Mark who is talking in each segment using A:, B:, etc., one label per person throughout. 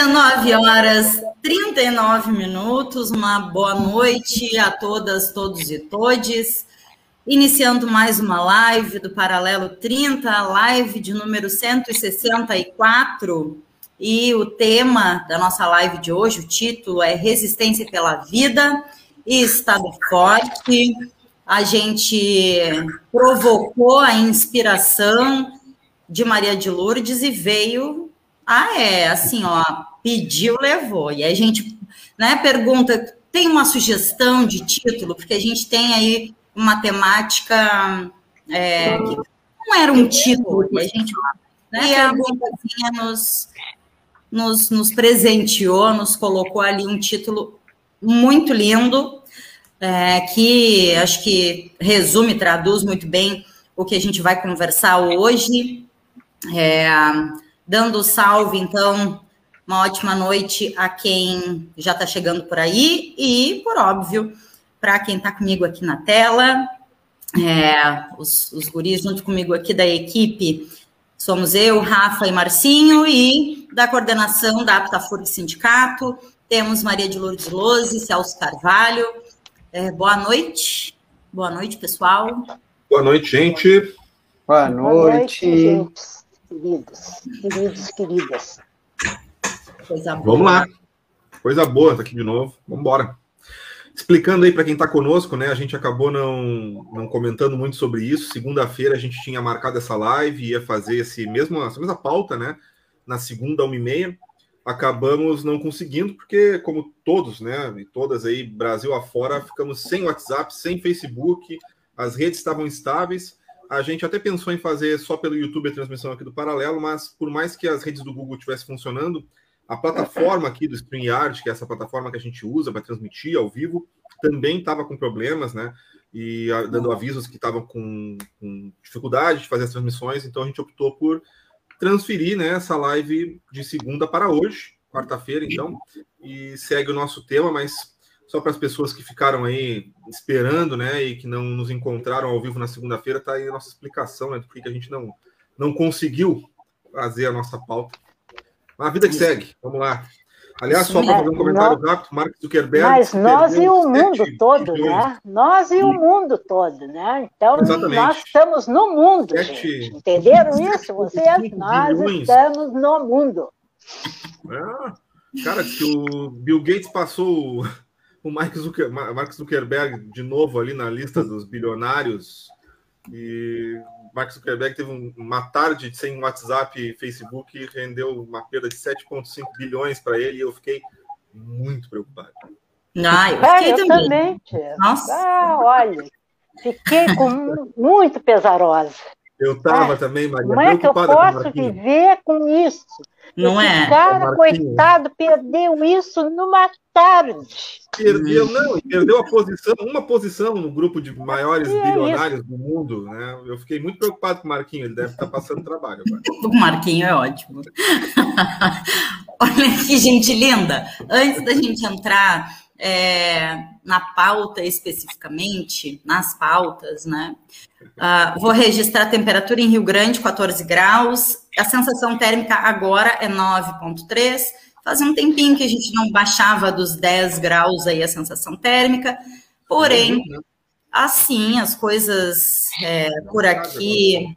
A: 19 horas 39 minutos, uma boa noite a todas, todos e todes. Iniciando mais uma live do Paralelo 30, live de número 164. E o tema da nossa live de hoje, o título é Resistência pela Vida e Estado Forte. A gente provocou a inspiração de Maria de Lourdes e veio ah, é, assim, ó, pediu, levou. E a gente né, pergunta, tem uma sugestão de título? Porque a gente tem aí uma temática é, que não era um título, a gente né, e a Bundazinha nos, nos, nos presenteou, nos colocou ali um título muito lindo, é, que acho que resume, traduz muito bem o que a gente vai conversar hoje. É, Dando salve, então, uma ótima noite a quem já está chegando por aí e, por óbvio, para quem está comigo aqui na tela, é, os, os guris junto comigo aqui da equipe, somos eu, Rafa e Marcinho, e da coordenação da Aptafurg Sindicato, temos Maria de Lourdes Lose, Celso Carvalho. É, boa noite. Boa noite, pessoal.
B: Boa noite, gente.
C: Boa noite. Boa noite gente queridos, queridos, queridas.
B: Coisa boa. Vamos lá. Coisa boa, tá aqui de novo. Vamos embora. Explicando aí para quem está conosco, né? A gente acabou não, não comentando muito sobre isso. Segunda-feira a gente tinha marcado essa live, ia fazer esse mesmo, essa mesma pauta, né? Na segunda, uma e meia. Acabamos não conseguindo, porque, como todos, né? E todas aí, Brasil afora, ficamos sem WhatsApp, sem Facebook, as redes estavam instáveis a gente até pensou em fazer só pelo YouTube a transmissão aqui do Paralelo, mas por mais que as redes do Google estivessem funcionando, a plataforma aqui do StreamYard, que é essa plataforma que a gente usa para transmitir ao vivo, também estava com problemas, né? E dando avisos que estavam com, com, dificuldade de fazer as transmissões, então a gente optou por transferir né, essa live de segunda para hoje, quarta-feira, então, e segue o nosso tema, mas só para as pessoas que ficaram aí esperando, né, e que não nos encontraram ao vivo na segunda-feira, está aí a nossa explicação, né, do que a gente não, não conseguiu fazer a nossa pauta. A vida que segue, vamos lá. Aliás, só para fazer um comentário nós, rápido, Mark Zuckerberg.
C: Mas nós e o mundo todo, milhões. né? Nós e o mundo todo, né? Então, Exatamente. nós estamos no mundo, gente. Entenderam isso? Vocês? Nós bilhões. estamos no mundo.
B: É, cara, que o Bill Gates passou o Mark, Zucker, Mark Zuckerberg de novo ali na lista dos bilionários. E Mark Zuckerberg teve uma tarde sem WhatsApp e Facebook e rendeu uma perda de 7,5 bilhões para ele e eu fiquei muito preocupado.
C: Ah, eu fiquei é, eu também. também Nossa. Ah, olha, fiquei com muito pesarosa.
B: Eu estava ah, também, Maria.
C: Como é que eu posso viver com isso?
A: Não
C: Esse
A: é?
C: cara, coitado, perdeu isso numa tarde.
B: Perdeu, não, perdeu a posição, uma posição no grupo de maiores é bilionários isso. do mundo, né? Eu fiquei muito preocupado com o Marquinho, ele deve estar passando trabalho agora.
A: O Marquinho é ótimo. Olha que gente linda. Antes da gente entrar é, na pauta especificamente, nas pautas, né? Uh, vou registrar a temperatura em Rio Grande, 14 graus. A sensação térmica agora é 9,3. Fazia um tempinho que a gente não baixava dos 10 graus aí a sensação térmica. Porém, assim, as coisas é, por aqui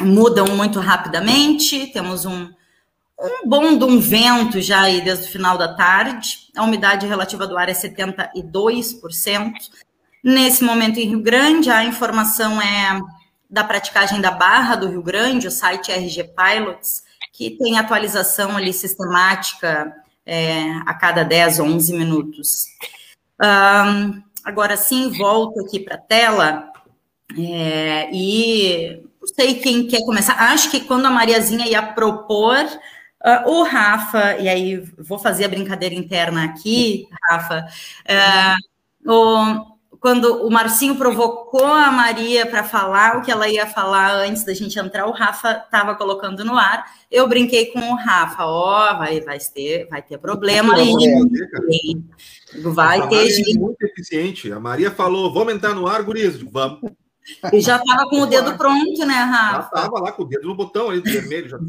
A: mudam muito rapidamente. Temos um, um bom de um vento já aí desde o final da tarde. A umidade relativa do ar é 72%. Nesse momento em Rio Grande, a informação é da praticagem da Barra do Rio Grande, o site RG Pilots, que tem atualização ali sistemática é, a cada 10, 11 minutos. Um, agora sim, volto aqui para a tela é, e não sei quem quer começar. Acho que quando a Mariazinha ia propor Uh, o Rafa, e aí vou fazer a brincadeira interna aqui, Rafa. Uh, o, quando o Marcinho provocou a Maria para falar o que ela ia falar antes da gente entrar, o Rafa estava colocando no ar. Eu brinquei com o Rafa, ó, oh, vai, vai ter, vai ter problema aí.
B: Vai ter gente. É muito eficiente. A Maria falou: vamos entrar no ar, guris, vamos.
A: E já estava com o dedo pronto, né, Rafa? Já
B: estava lá com o dedo no botão ali do vermelho. Já...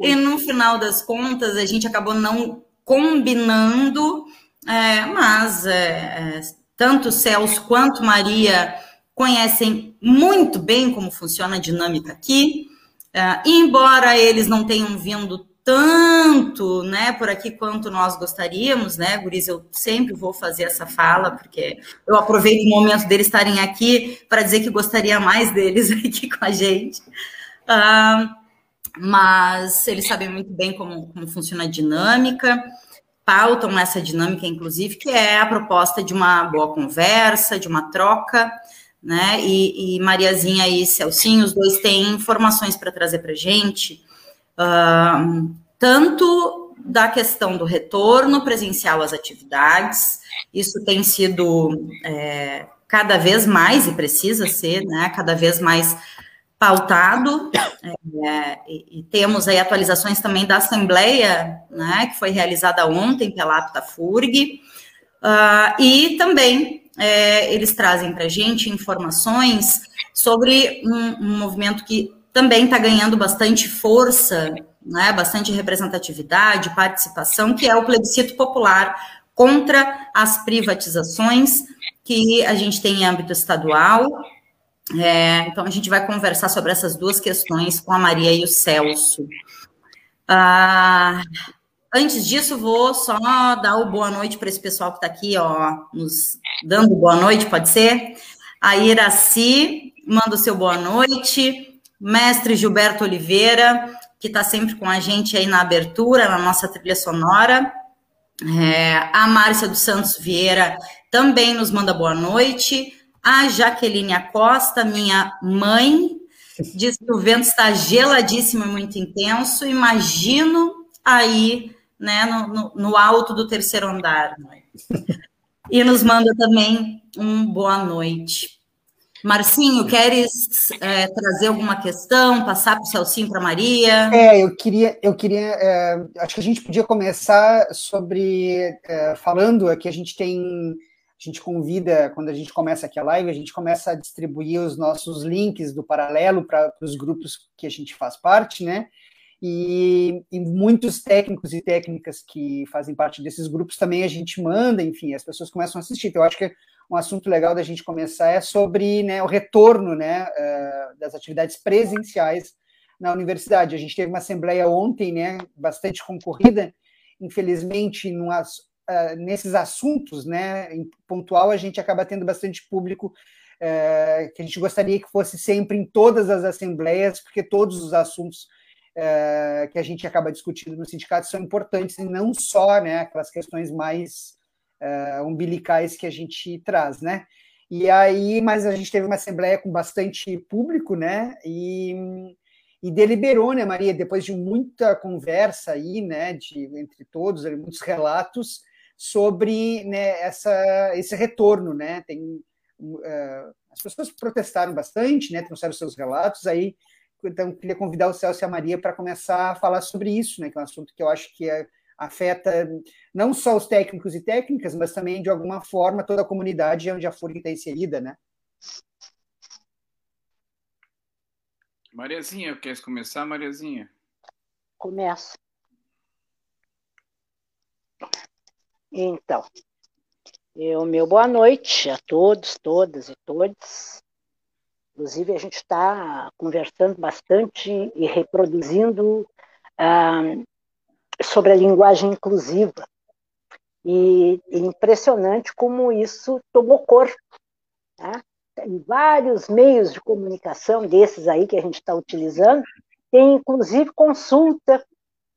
A: e no final das contas, a gente acabou não combinando, é, mas é, é tanto Celso quanto Maria conhecem muito bem como funciona a dinâmica aqui. Uh, embora eles não tenham vindo tanto, né, por aqui quanto nós gostaríamos, né, Guris, eu sempre vou fazer essa fala, porque eu aproveito o momento deles estarem aqui para dizer que gostaria mais deles aqui com a gente. Uh, mas eles sabem muito bem como, como funciona a dinâmica pautam essa dinâmica, inclusive, que é a proposta de uma boa conversa, de uma troca, né? E, e Mariazinha e Celcinho, os dois têm informações para trazer para a gente, uh, tanto da questão do retorno presencial às atividades, isso tem sido é, cada vez mais, e precisa ser, né? Cada vez mais pautado, é, e, e, temos aí atualizações também da Assembleia, né, que foi realizada ontem pela APTA-FURG, uh, e também é, eles trazem para a gente informações sobre um, um movimento que também está ganhando bastante força, né, bastante representatividade, participação, que é o plebiscito popular contra as privatizações que a gente tem em âmbito estadual, é, então, a gente vai conversar sobre essas duas questões com a Maria e o Celso. Ah, antes disso, vou só dar o boa noite para esse pessoal que está aqui, ó, nos dando boa noite, pode ser? A Iraci manda o seu boa noite. Mestre Gilberto Oliveira, que está sempre com a gente aí na abertura, na nossa trilha sonora. É, a Márcia dos Santos Vieira também nos manda boa noite. A Jaqueline Acosta, minha mãe, diz que o vento está geladíssimo e muito intenso. Imagino aí, né, no, no, no alto do terceiro andar. E nos manda também um boa noite. Marcinho, queres é, trazer alguma questão, passar para o Celcinho para Maria?
D: É, eu queria, eu queria, é, acho que a gente podia começar sobre é, falando que a gente tem a gente convida, quando a gente começa aqui a live, a gente começa a distribuir os nossos links do paralelo para os grupos que a gente faz parte, né? E, e, muitos técnicos e técnicas que fazem parte desses grupos também a gente manda, enfim, as pessoas começam a assistir. Então, eu acho que um assunto legal da gente começar é sobre né, o retorno né, uh, das atividades presenciais na universidade. A gente teve uma assembleia ontem, né, bastante concorrida, infelizmente, num, uh, nesses assuntos, né, em pontual, a gente acaba tendo bastante público uh, que a gente gostaria que fosse sempre em todas as assembleias, porque todos os assuntos uh, que a gente acaba discutindo no sindicato são importantes e não só, né, aquelas questões mais umbilicais que a gente traz, né. E aí, mas a gente teve uma assembleia com bastante público, né, e e deliberou, né, Maria, depois de muita conversa aí, né, de, entre todos, muitos relatos, sobre né, essa, esse retorno, né? Tem, uh, as pessoas protestaram bastante, né? Trouxeram seus relatos aí. Então, queria convidar o Celso e a Maria para começar a falar sobre isso, né? Que é um assunto que eu acho que é, afeta não só os técnicos e técnicas, mas também, de alguma forma, toda a comunidade onde a FURG está inserida, né?
E: Mariazinha, queres começar, Mariazinha?
C: Começo. Então, eu, meu boa noite a todos, todas e todos. Inclusive, a gente está conversando bastante e reproduzindo ah, sobre a linguagem inclusiva. E é impressionante como isso tomou corpo. Né? Tem vários meios de comunicação desses aí que a gente está utilizando, tem inclusive consulta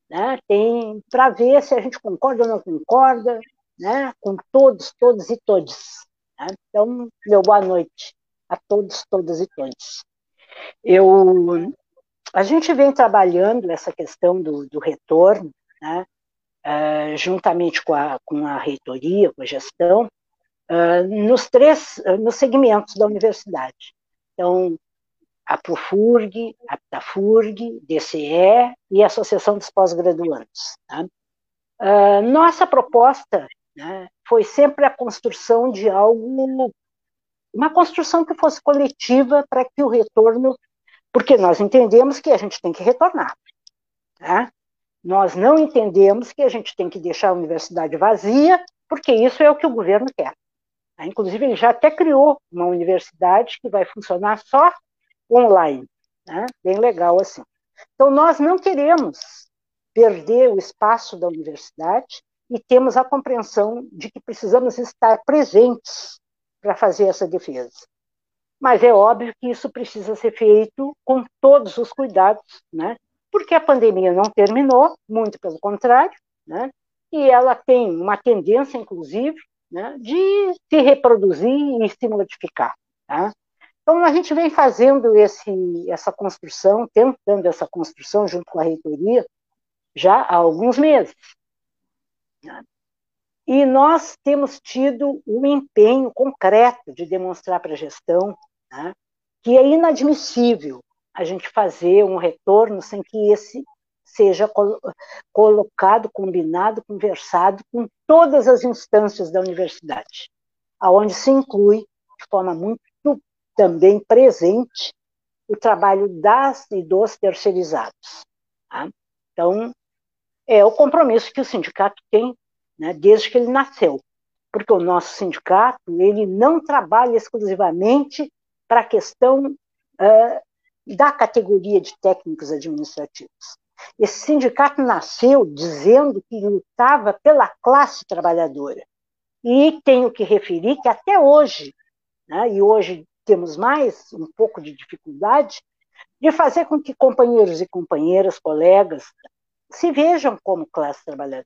C: né? Tem para ver se a gente concorda ou não concorda, né? Com todos, todos e todos. Né? Então, meu boa noite a todos, todas e todos. Eu, a gente vem trabalhando essa questão do, do retorno, né? Uh, juntamente com a, com a reitoria, com a gestão, uh, nos três, uh, nos segmentos da universidade. Então, a Profurg, a Ptafurg, DCE e Associação dos Pós-Graduandos. Uh, nossa proposta né, foi sempre a construção de algo, uma construção que fosse coletiva para que o retorno, porque nós entendemos que a gente tem que retornar. Tá? Nós não entendemos que a gente tem que deixar a universidade vazia, porque isso é o que o governo quer. Tá? Inclusive, ele já até criou uma universidade que vai funcionar só online. Né? Bem legal assim. Então, nós não queremos perder o espaço da universidade e temos a compreensão de que precisamos estar presentes para fazer essa defesa. Mas é óbvio que isso precisa ser feito com todos os cuidados, né? porque a pandemia não terminou, muito pelo contrário, né? e ela tem uma tendência, inclusive, né, de se reproduzir e se modificar. Tá? Então, a gente vem fazendo esse, essa construção, tentando essa construção junto com a reitoria, já há alguns meses. E nós temos tido um empenho concreto de demonstrar para a gestão né, que é inadmissível a gente fazer um retorno sem que esse seja colocado, combinado, conversado com todas as instâncias da universidade, aonde se inclui de forma muito também presente o trabalho das e dos terceirizados. Tá? Então, é o compromisso que o sindicato tem né, desde que ele nasceu, porque o nosso sindicato ele não trabalha exclusivamente para a questão uh, da categoria de técnicos administrativos. Esse sindicato nasceu dizendo que lutava pela classe trabalhadora. E tenho que referir que até hoje, né, e hoje temos mais um pouco de dificuldade de fazer com que companheiros e companheiras, colegas, se vejam como classe trabalhadora.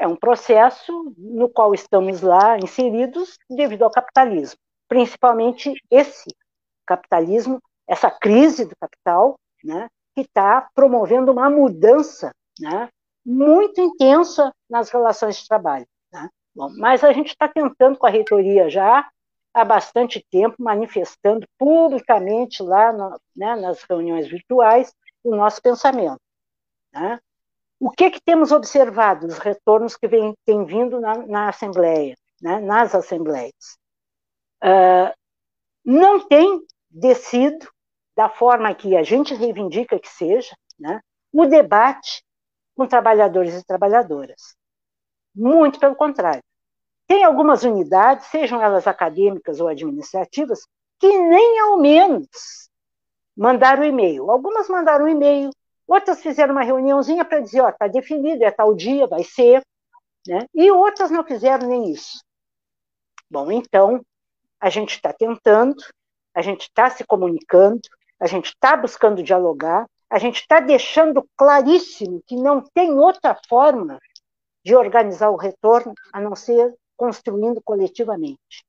C: É um processo no qual estamos lá inseridos devido ao capitalismo, principalmente esse capitalismo, essa crise do capital, né, que está promovendo uma mudança né, muito intensa nas relações de trabalho. Né? Bom, mas a gente está tentando com a reitoria já há bastante tempo manifestando publicamente lá no, né, nas reuniões virtuais o nosso pensamento. Né? O que, que temos observado, os retornos que vem, têm vindo na, na Assembleia, né, nas Assembleias? Uh, não tem descido da forma que a gente reivindica que seja, né, o debate com trabalhadores e trabalhadoras. Muito pelo contrário. Tem algumas unidades, sejam elas acadêmicas ou administrativas, que nem ao menos mandaram e-mail. Algumas mandaram e-mail, outras fizeram uma reuniãozinha para dizer, ó, está definido, é tal dia, vai ser, né? E outras não fizeram nem isso. Bom, então, a gente está tentando, a gente está se comunicando, a gente está buscando dialogar, a gente está deixando claríssimo que não tem outra forma de organizar o retorno a não ser construindo coletivamente.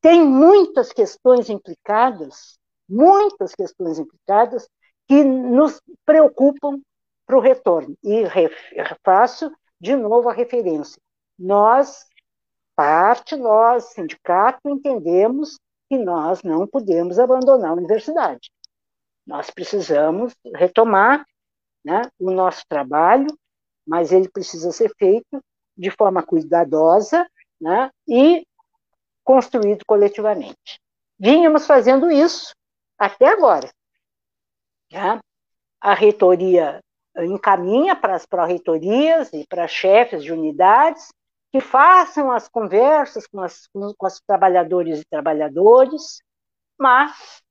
C: Tem muitas questões implicadas, muitas questões implicadas, que nos preocupam para o retorno. E faço de novo a referência. Nós, parte, nós, sindicato, entendemos que nós não podemos abandonar a universidade. Nós precisamos retomar né, o nosso trabalho, mas ele precisa ser feito de forma cuidadosa né, e construído coletivamente. Vínhamos fazendo isso até agora. Né? A reitoria encaminha para as pró-reitorias e para chefes de unidades que façam as conversas com, as, com os trabalhadores e trabalhadores, mas,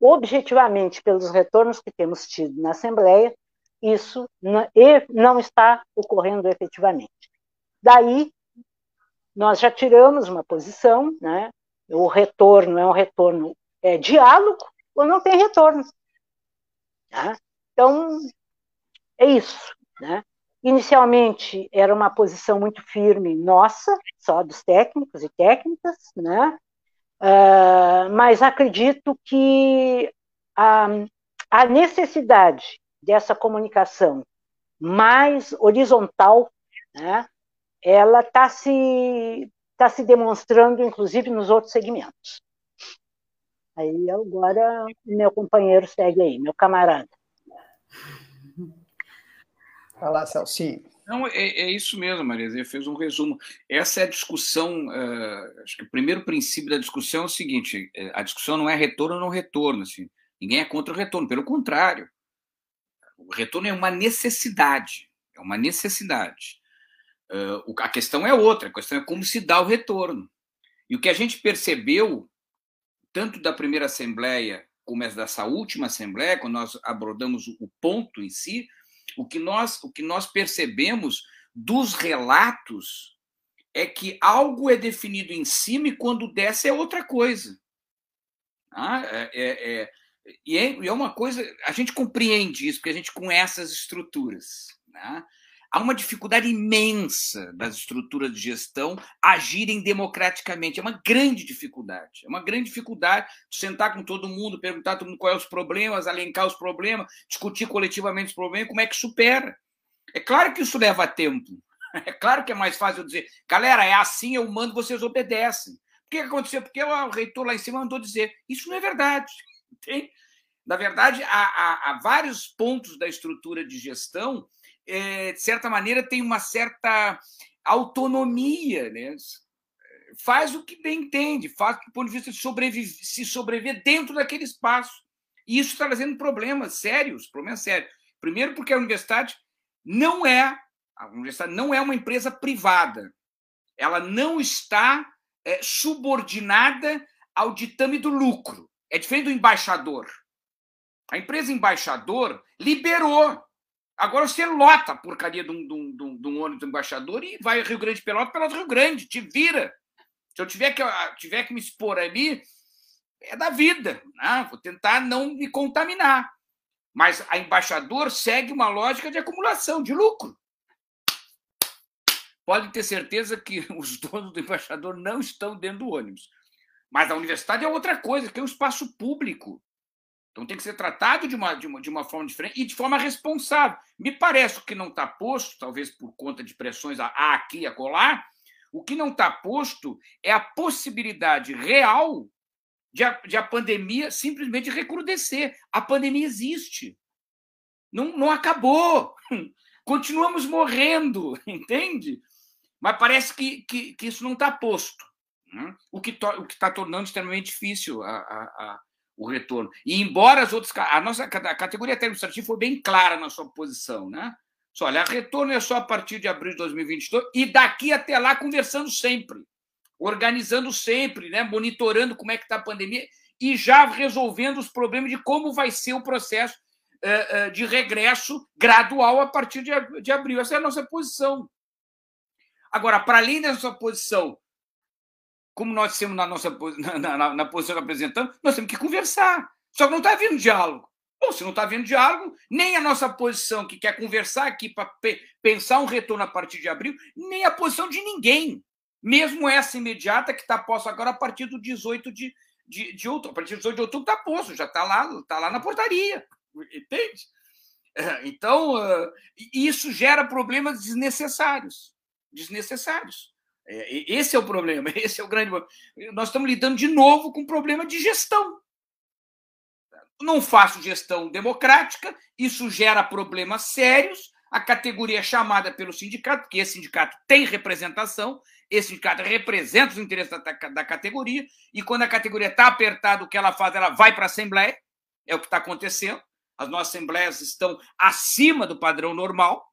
C: objetivamente, pelos retornos que temos tido na Assembleia, isso não está ocorrendo efetivamente. Daí, nós já tiramos uma posição, né? o retorno é um retorno é diálogo ou não tem retorno. Tá? Então, é isso. Né? Inicialmente era uma posição muito firme nossa, só dos técnicos e técnicas, né? Uh, mas acredito que a, a necessidade dessa comunicação mais horizontal, né? Ela está se está se demonstrando, inclusive, nos outros segmentos. Aí agora meu companheiro segue aí, meu camarada.
D: Fala, Celcinho.
E: Não, é, é, isso mesmo, Maria. Você fez um resumo. Essa é a discussão. Uh, acho que o primeiro princípio da discussão é o seguinte: é, a discussão não é retorno ou não retorno. Assim. Ninguém é contra o retorno, pelo contrário. O retorno é uma necessidade. É uma necessidade. Uh, a questão é outra, a questão é como se dá o retorno. E o que a gente percebeu, tanto da primeira Assembleia como dessa última Assembleia, quando nós abordamos o ponto em si, o que nós, o que nós percebemos dos relatos é que algo é definido em cima e quando desce é outra coisa. Ah, é, é, é, e é, é uma coisa, a gente compreende isso, porque a gente conhece as estruturas. Né? Há uma dificuldade imensa das estruturas de gestão agirem democraticamente. É uma grande dificuldade. É uma grande dificuldade de sentar com todo mundo, perguntar todo mundo quais são os problemas, alencar os problemas, discutir coletivamente os problemas, como é que supera. É claro que isso leva tempo. É claro que é mais fácil dizer, galera, é assim, eu mando, vocês obedecem. O que aconteceu? Porque o reitor lá em cima mandou dizer. Isso não é verdade. Tem? Na verdade, há, há, há vários pontos da estrutura de gestão é, de certa maneira, tem uma certa autonomia, né? faz o que bem entende, faz do ponto de vista de sobreviver, se sobreviver dentro daquele espaço. E isso está trazendo problemas sérios, problemas sérios. Primeiro, porque a universidade não é a universidade não é uma empresa privada. Ela não está é, subordinada ao ditame do lucro. É diferente do embaixador. A empresa embaixador liberou Agora você lota a porcaria de um, de, um, de um, ônibus do embaixador e vai Rio Grande Pelota, Pelota Rio Grande, te vira. Se eu tiver que, tiver que me expor ali, é da vida. Né? Vou tentar não me contaminar. Mas a embaixador segue uma lógica de acumulação, de lucro. Pode ter certeza que os donos do embaixador não estão dentro do ônibus. Mas a universidade é outra coisa, que é um espaço público. Então tem que ser tratado de uma, de uma, de uma forma diferente e de forma responsável. Me parece que não está posto, talvez por conta de pressões a, a aqui e a colar, o que não está posto é a possibilidade real de a, de a pandemia simplesmente recrudescer. A pandemia existe. Não, não acabou. Continuamos morrendo, entende? Mas parece que, que, que isso não está posto. Né? O que está tornando extremamente difícil a, a o retorno. E embora as outras. A nossa a categoria administrativa foi bem clara na sua posição, né? Só, olha, retorno é só a partir de abril de 2022 e daqui até lá conversando sempre, organizando sempre, né? monitorando como é que está a pandemia e já resolvendo os problemas de como vai ser o processo uh, uh, de regresso gradual a partir de, de abril. Essa é a nossa posição. Agora, para além dessa posição como nós temos na nossa na, na, na posição que apresentamos, nós temos que conversar. Só que não está havendo diálogo. Bom, se não está havendo diálogo, nem a nossa posição que quer conversar aqui para pe pensar um retorno a partir de abril, nem a posição de ninguém. Mesmo essa imediata que está posta agora a partir do 18 de, de, de outubro. A partir do 18 de outubro está posto, já está lá, tá lá na portaria. Entende? Então, isso gera problemas desnecessários. Desnecessários. É, esse é o problema, esse é o grande Nós estamos lidando de novo com um problema de gestão. Não faço gestão democrática, isso gera problemas sérios. A categoria é chamada pelo sindicato, porque esse sindicato tem representação, esse sindicato representa os interesses da, da categoria, e quando a categoria está apertada, o que ela faz? Ela vai para a Assembleia, é o que está acontecendo. As nossas assembleias estão acima do padrão normal,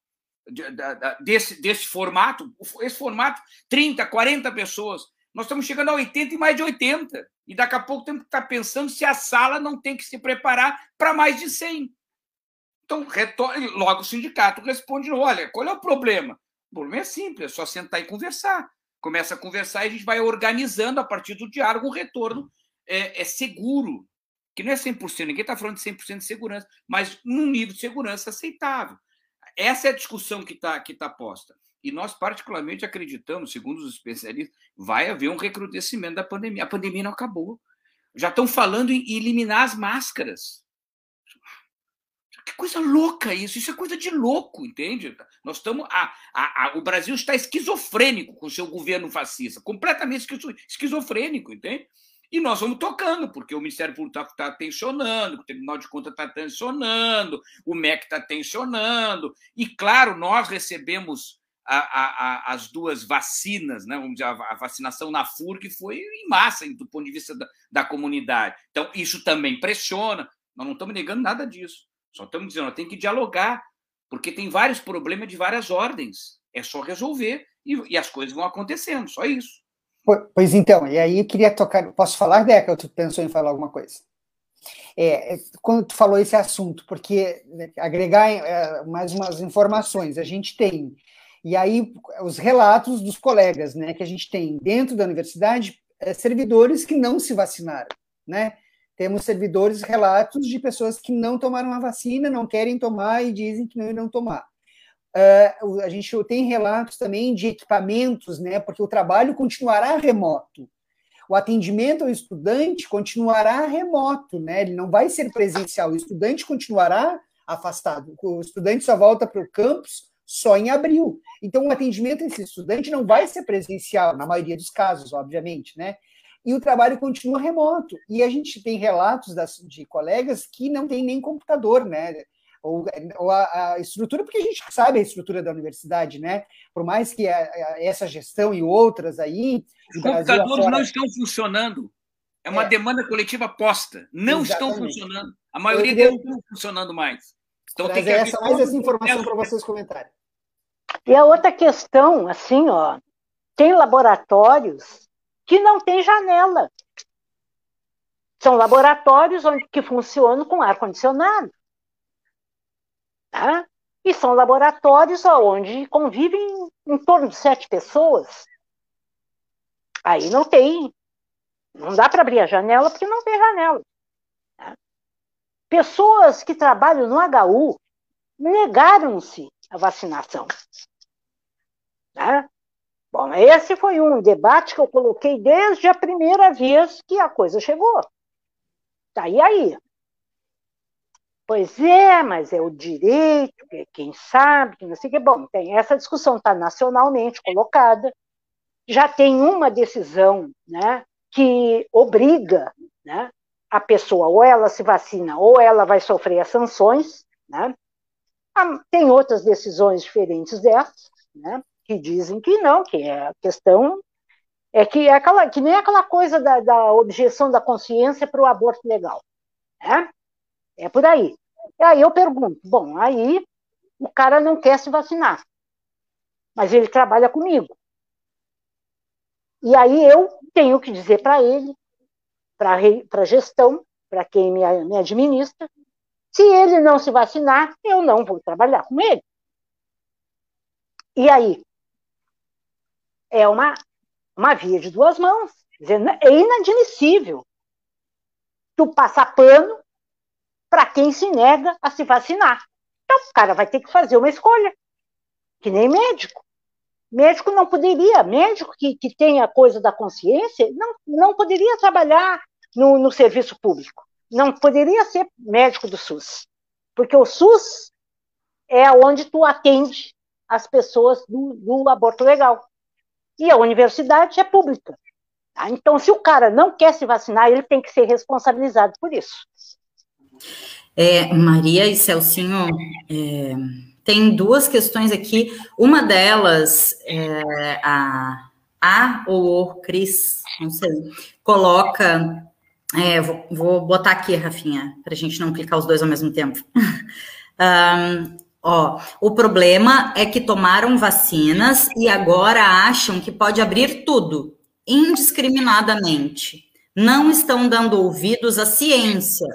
E: desse, desse formato, esse formato, 30, 40 pessoas. Nós estamos chegando a 80 e mais de 80. E daqui a pouco temos que estar pensando se a sala não tem que se preparar para mais de 100. Então, logo o sindicato responde: olha, qual é o problema? O problema é simples, é só sentar e conversar. Começa a conversar e a gente vai organizando a partir do diálogo um retorno é, é seguro, que não é 100%, ninguém está falando de 100% de segurança, mas num nível de segurança aceitável. Essa é a discussão que está que tá posta. E nós, particularmente, acreditamos, segundo os especialistas, vai haver um recrudescimento da pandemia. A pandemia não acabou. Já estão falando em eliminar as máscaras. coisa louca isso, isso é coisa de louco, entende? Nós estamos. A, a, a, o Brasil está esquizofrênico com o seu governo fascista, completamente esquizofrênico, entende? E nós vamos tocando, porque o Ministério Público está tá tensionando, o Tribunal de Contas está tensionando, o MEC está tensionando, e claro, nós recebemos a, a, as duas vacinas, né? Vamos dizer, a, vacinação na FURG foi em massa do ponto de vista da, da comunidade. Então, isso também pressiona. Nós não estamos negando nada disso. Só estamos dizendo, tem que dialogar, porque tem vários problemas de várias ordens. É só resolver e, e as coisas vão acontecendo, só isso.
D: Pois então, e aí eu queria tocar. Posso falar, Deca? Tu pensou em falar alguma coisa? É, é quando tu falou esse assunto, porque né, agregar é, mais umas informações, a gente tem, e aí os relatos dos colegas, né, que a gente tem dentro da universidade, é, servidores que não se vacinaram, né? Temos servidores, relatos de pessoas que não tomaram a vacina, não querem tomar e dizem que não irão tomar. Uh, a gente tem relatos também de equipamentos, né? Porque o trabalho continuará remoto. O atendimento ao estudante continuará remoto, né? Ele não vai ser presencial. O estudante continuará afastado. O estudante só volta para o campus só em abril. Então, o atendimento a esse estudante não vai ser presencial, na maioria dos casos, obviamente, né? e o trabalho continua remoto. E a gente tem relatos das, de colegas que não tem nem computador, né? Ou, ou a, a, estrutura, porque a gente sabe a estrutura da universidade, né? Por mais que a, essa gestão e outras aí.
E: Os computadores não estão funcionando. É uma é. demanda coletiva posta. Não Exatamente. estão funcionando. A maioria deles não estão funcionando mais.
D: Então tem que essa, mais essa informação para vocês comentarem.
C: E a outra questão, assim, ó, tem laboratórios que não tem janela. São laboratórios onde, que funcionam com ar-condicionado. Tá? E são laboratórios onde convivem em torno de sete pessoas. Aí não tem. Não dá para abrir a janela porque não tem janela. Tá? Pessoas que trabalham no HU negaram-se a vacinação. Tá? Bom, esse foi um debate que eu coloquei desde a primeira vez que a coisa chegou. Tá, e aí? Pois é, mas é o direito, quem sabe, que não sei o que. Bom, tem essa discussão está nacionalmente colocada, já tem uma decisão né, que obriga né, a pessoa, ou ela se vacina, ou ela vai sofrer as sanções. Né? Tem outras decisões diferentes dessas, né? que dizem que não, que é a questão é que é aquela que nem aquela coisa da, da objeção da consciência para o aborto legal, né? É por aí. E aí eu pergunto, bom, aí o cara não quer se vacinar, mas ele trabalha comigo. E aí eu tenho que dizer para ele, para a gestão, para quem me, me administra, se ele não se vacinar, eu não vou trabalhar com ele. E aí? é uma, uma via de duas mãos. É inadmissível tu passar pano para quem se nega a se vacinar. Então, o cara vai ter que fazer uma escolha, que nem médico. Médico não poderia, médico que, que tem a coisa da consciência, não, não poderia trabalhar no, no serviço público. Não poderia ser médico do SUS. Porque o SUS é onde tu atende as pessoas do, do aborto legal. E a universidade é pública. Tá? Então, se o cara não quer se vacinar, ele tem que ser responsabilizado por isso.
A: É, Maria e Celcinho, é, tem duas questões aqui. Uma delas, é, a A ou o Cris, não sei, coloca. É, vou, vou, botar aqui, Rafinha, para a gente não clicar os dois ao mesmo tempo. um, Ó, o problema é que tomaram vacinas e agora acham que pode abrir tudo, indiscriminadamente. Não estão dando ouvidos à ciência,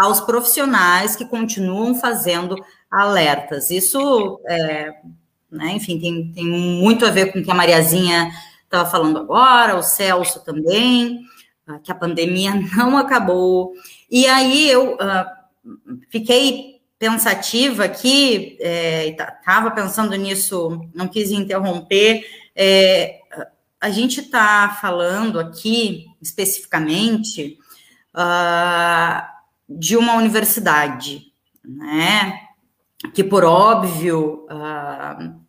A: aos profissionais que continuam fazendo alertas. Isso, é, né, enfim, tem, tem, muito a ver com o que a Mariazinha estava falando agora, o Celso também, ah, que a pandemia não acabou. E aí eu uh, fiquei pensativa aqui, estava é, pensando nisso, não quis interromper. É, a gente está falando aqui especificamente uh, de uma universidade, né, que por óbvio uh,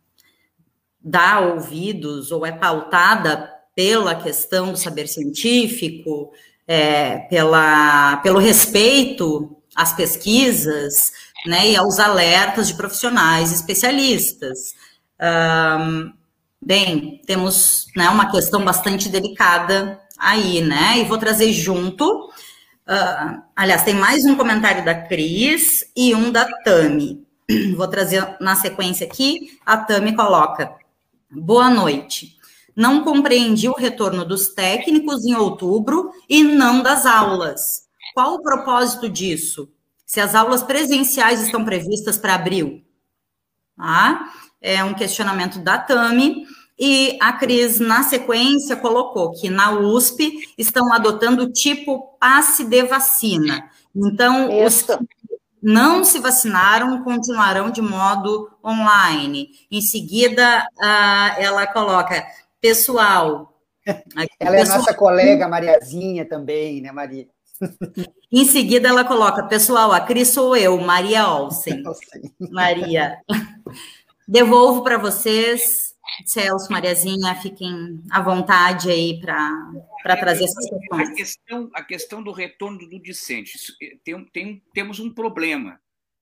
A: dá ouvidos ou é pautada pela questão do saber científico, é, pela, pelo respeito às pesquisas, né, e aos alertas de profissionais especialistas. Um, bem, temos né, uma questão bastante delicada aí, né? E vou trazer junto. Uh, aliás, tem mais um comentário da Cris e um da Tami. Vou trazer na sequência aqui. A Tami coloca: Boa noite. Não compreendi o retorno dos técnicos em outubro e não das aulas. Qual o propósito disso? Se as aulas presenciais estão previstas para abril? Ah, é um questionamento da Tami. E a Cris, na sequência, colocou que na USP estão adotando o tipo passe de vacina. Então, Isso. os que não se vacinaram continuarão de modo online. Em seguida, ela coloca, pessoal.
D: Ela é nossa colega Mariazinha também, né, Maria?
A: Em seguida, ela coloca, pessoal, a Cris sou eu, Maria Olsen. Maria. Devolvo para vocês, Celso, Mariazinha, fiquem à vontade aí para trazer essas questões.
E: A questão, a questão do retorno do discente, eh, tem, tem, temos um problema.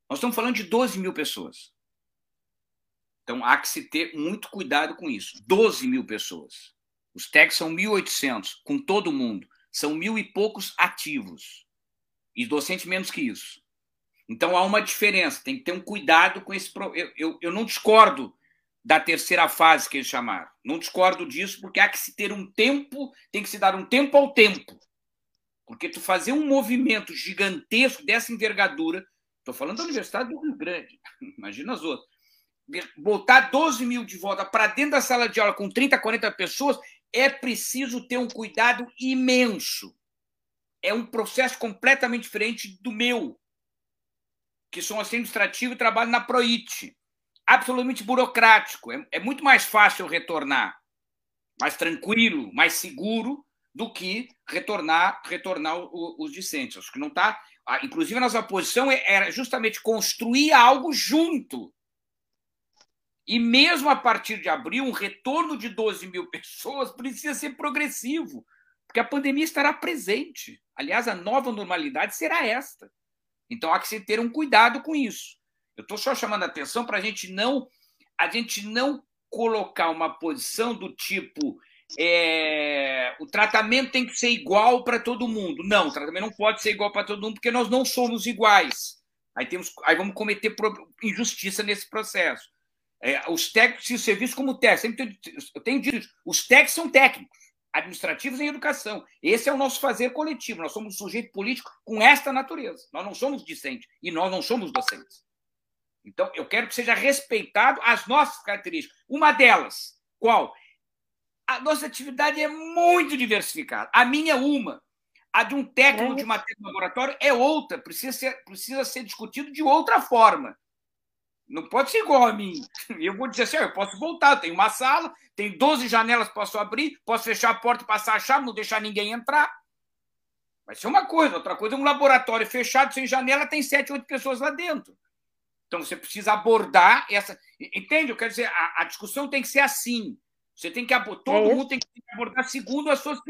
E: Nós estamos falando de 12 mil pessoas. Então, há que se ter muito cuidado com isso. 12 mil pessoas. Os techs são 1.800, com todo mundo. São mil e poucos ativos. E docente menos que isso. Então há uma diferença, tem que ter um cuidado com esse. Eu, eu, eu não discordo da terceira fase que eles chamaram. Não discordo disso, porque há que se ter um tempo, tem que se dar um tempo ao tempo. Porque tu fazer um movimento gigantesco dessa envergadura, estou falando da Universidade do Rio Grande, imagina as outras, botar 12 mil de volta para dentro da sala de aula com 30, 40 pessoas, é preciso ter um cuidado imenso. É um processo completamente diferente do meu que sou administrativo e trabalho na Proit. Absolutamente burocrático. É, é muito mais fácil retornar, mais tranquilo, mais seguro do que retornar retornar os discentes. Acho que não está. Inclusive, a nossa posição é, era justamente construir algo junto. E mesmo a partir de abril, um retorno de 12 mil pessoas precisa ser progressivo, porque a pandemia estará presente. Aliás, a nova normalidade será esta. Então há que se ter um cuidado com isso. Eu estou só chamando a atenção para a gente não a gente não colocar uma posição do tipo é, o tratamento tem que ser igual para todo mundo. Não, o tratamento não pode ser igual para todo mundo porque nós não somos iguais. Aí temos, aí vamos cometer injustiça nesse processo. É, os técnicos se serviço como técnicos. Eu tenho dito, os técnicos são técnicos administrativos em educação. Esse é o nosso fazer coletivo. Nós somos um sujeito político com esta natureza. Nós não somos discentes e nós não somos docentes. Então, eu quero que seja respeitado as nossas características. Uma delas, qual? A nossa atividade é muito diversificada. A minha é uma. A de um técnico é. de matéria de laboratório é outra. Precisa ser, precisa ser discutido de outra forma. Não pode ser igual a mim. Eu vou dizer assim: eu posso voltar, eu tenho uma sala, tem 12 janelas, posso abrir, posso fechar a porta e passar a chave, não deixar ninguém entrar. Vai ser uma coisa. Outra coisa é um laboratório fechado, sem janela, tem sete, oito pessoas lá dentro. Então você precisa abordar essa. Entende? Eu quero dizer, a, a discussão tem que ser assim. Você tem que todo é mundo tem que abordar segundo as suas,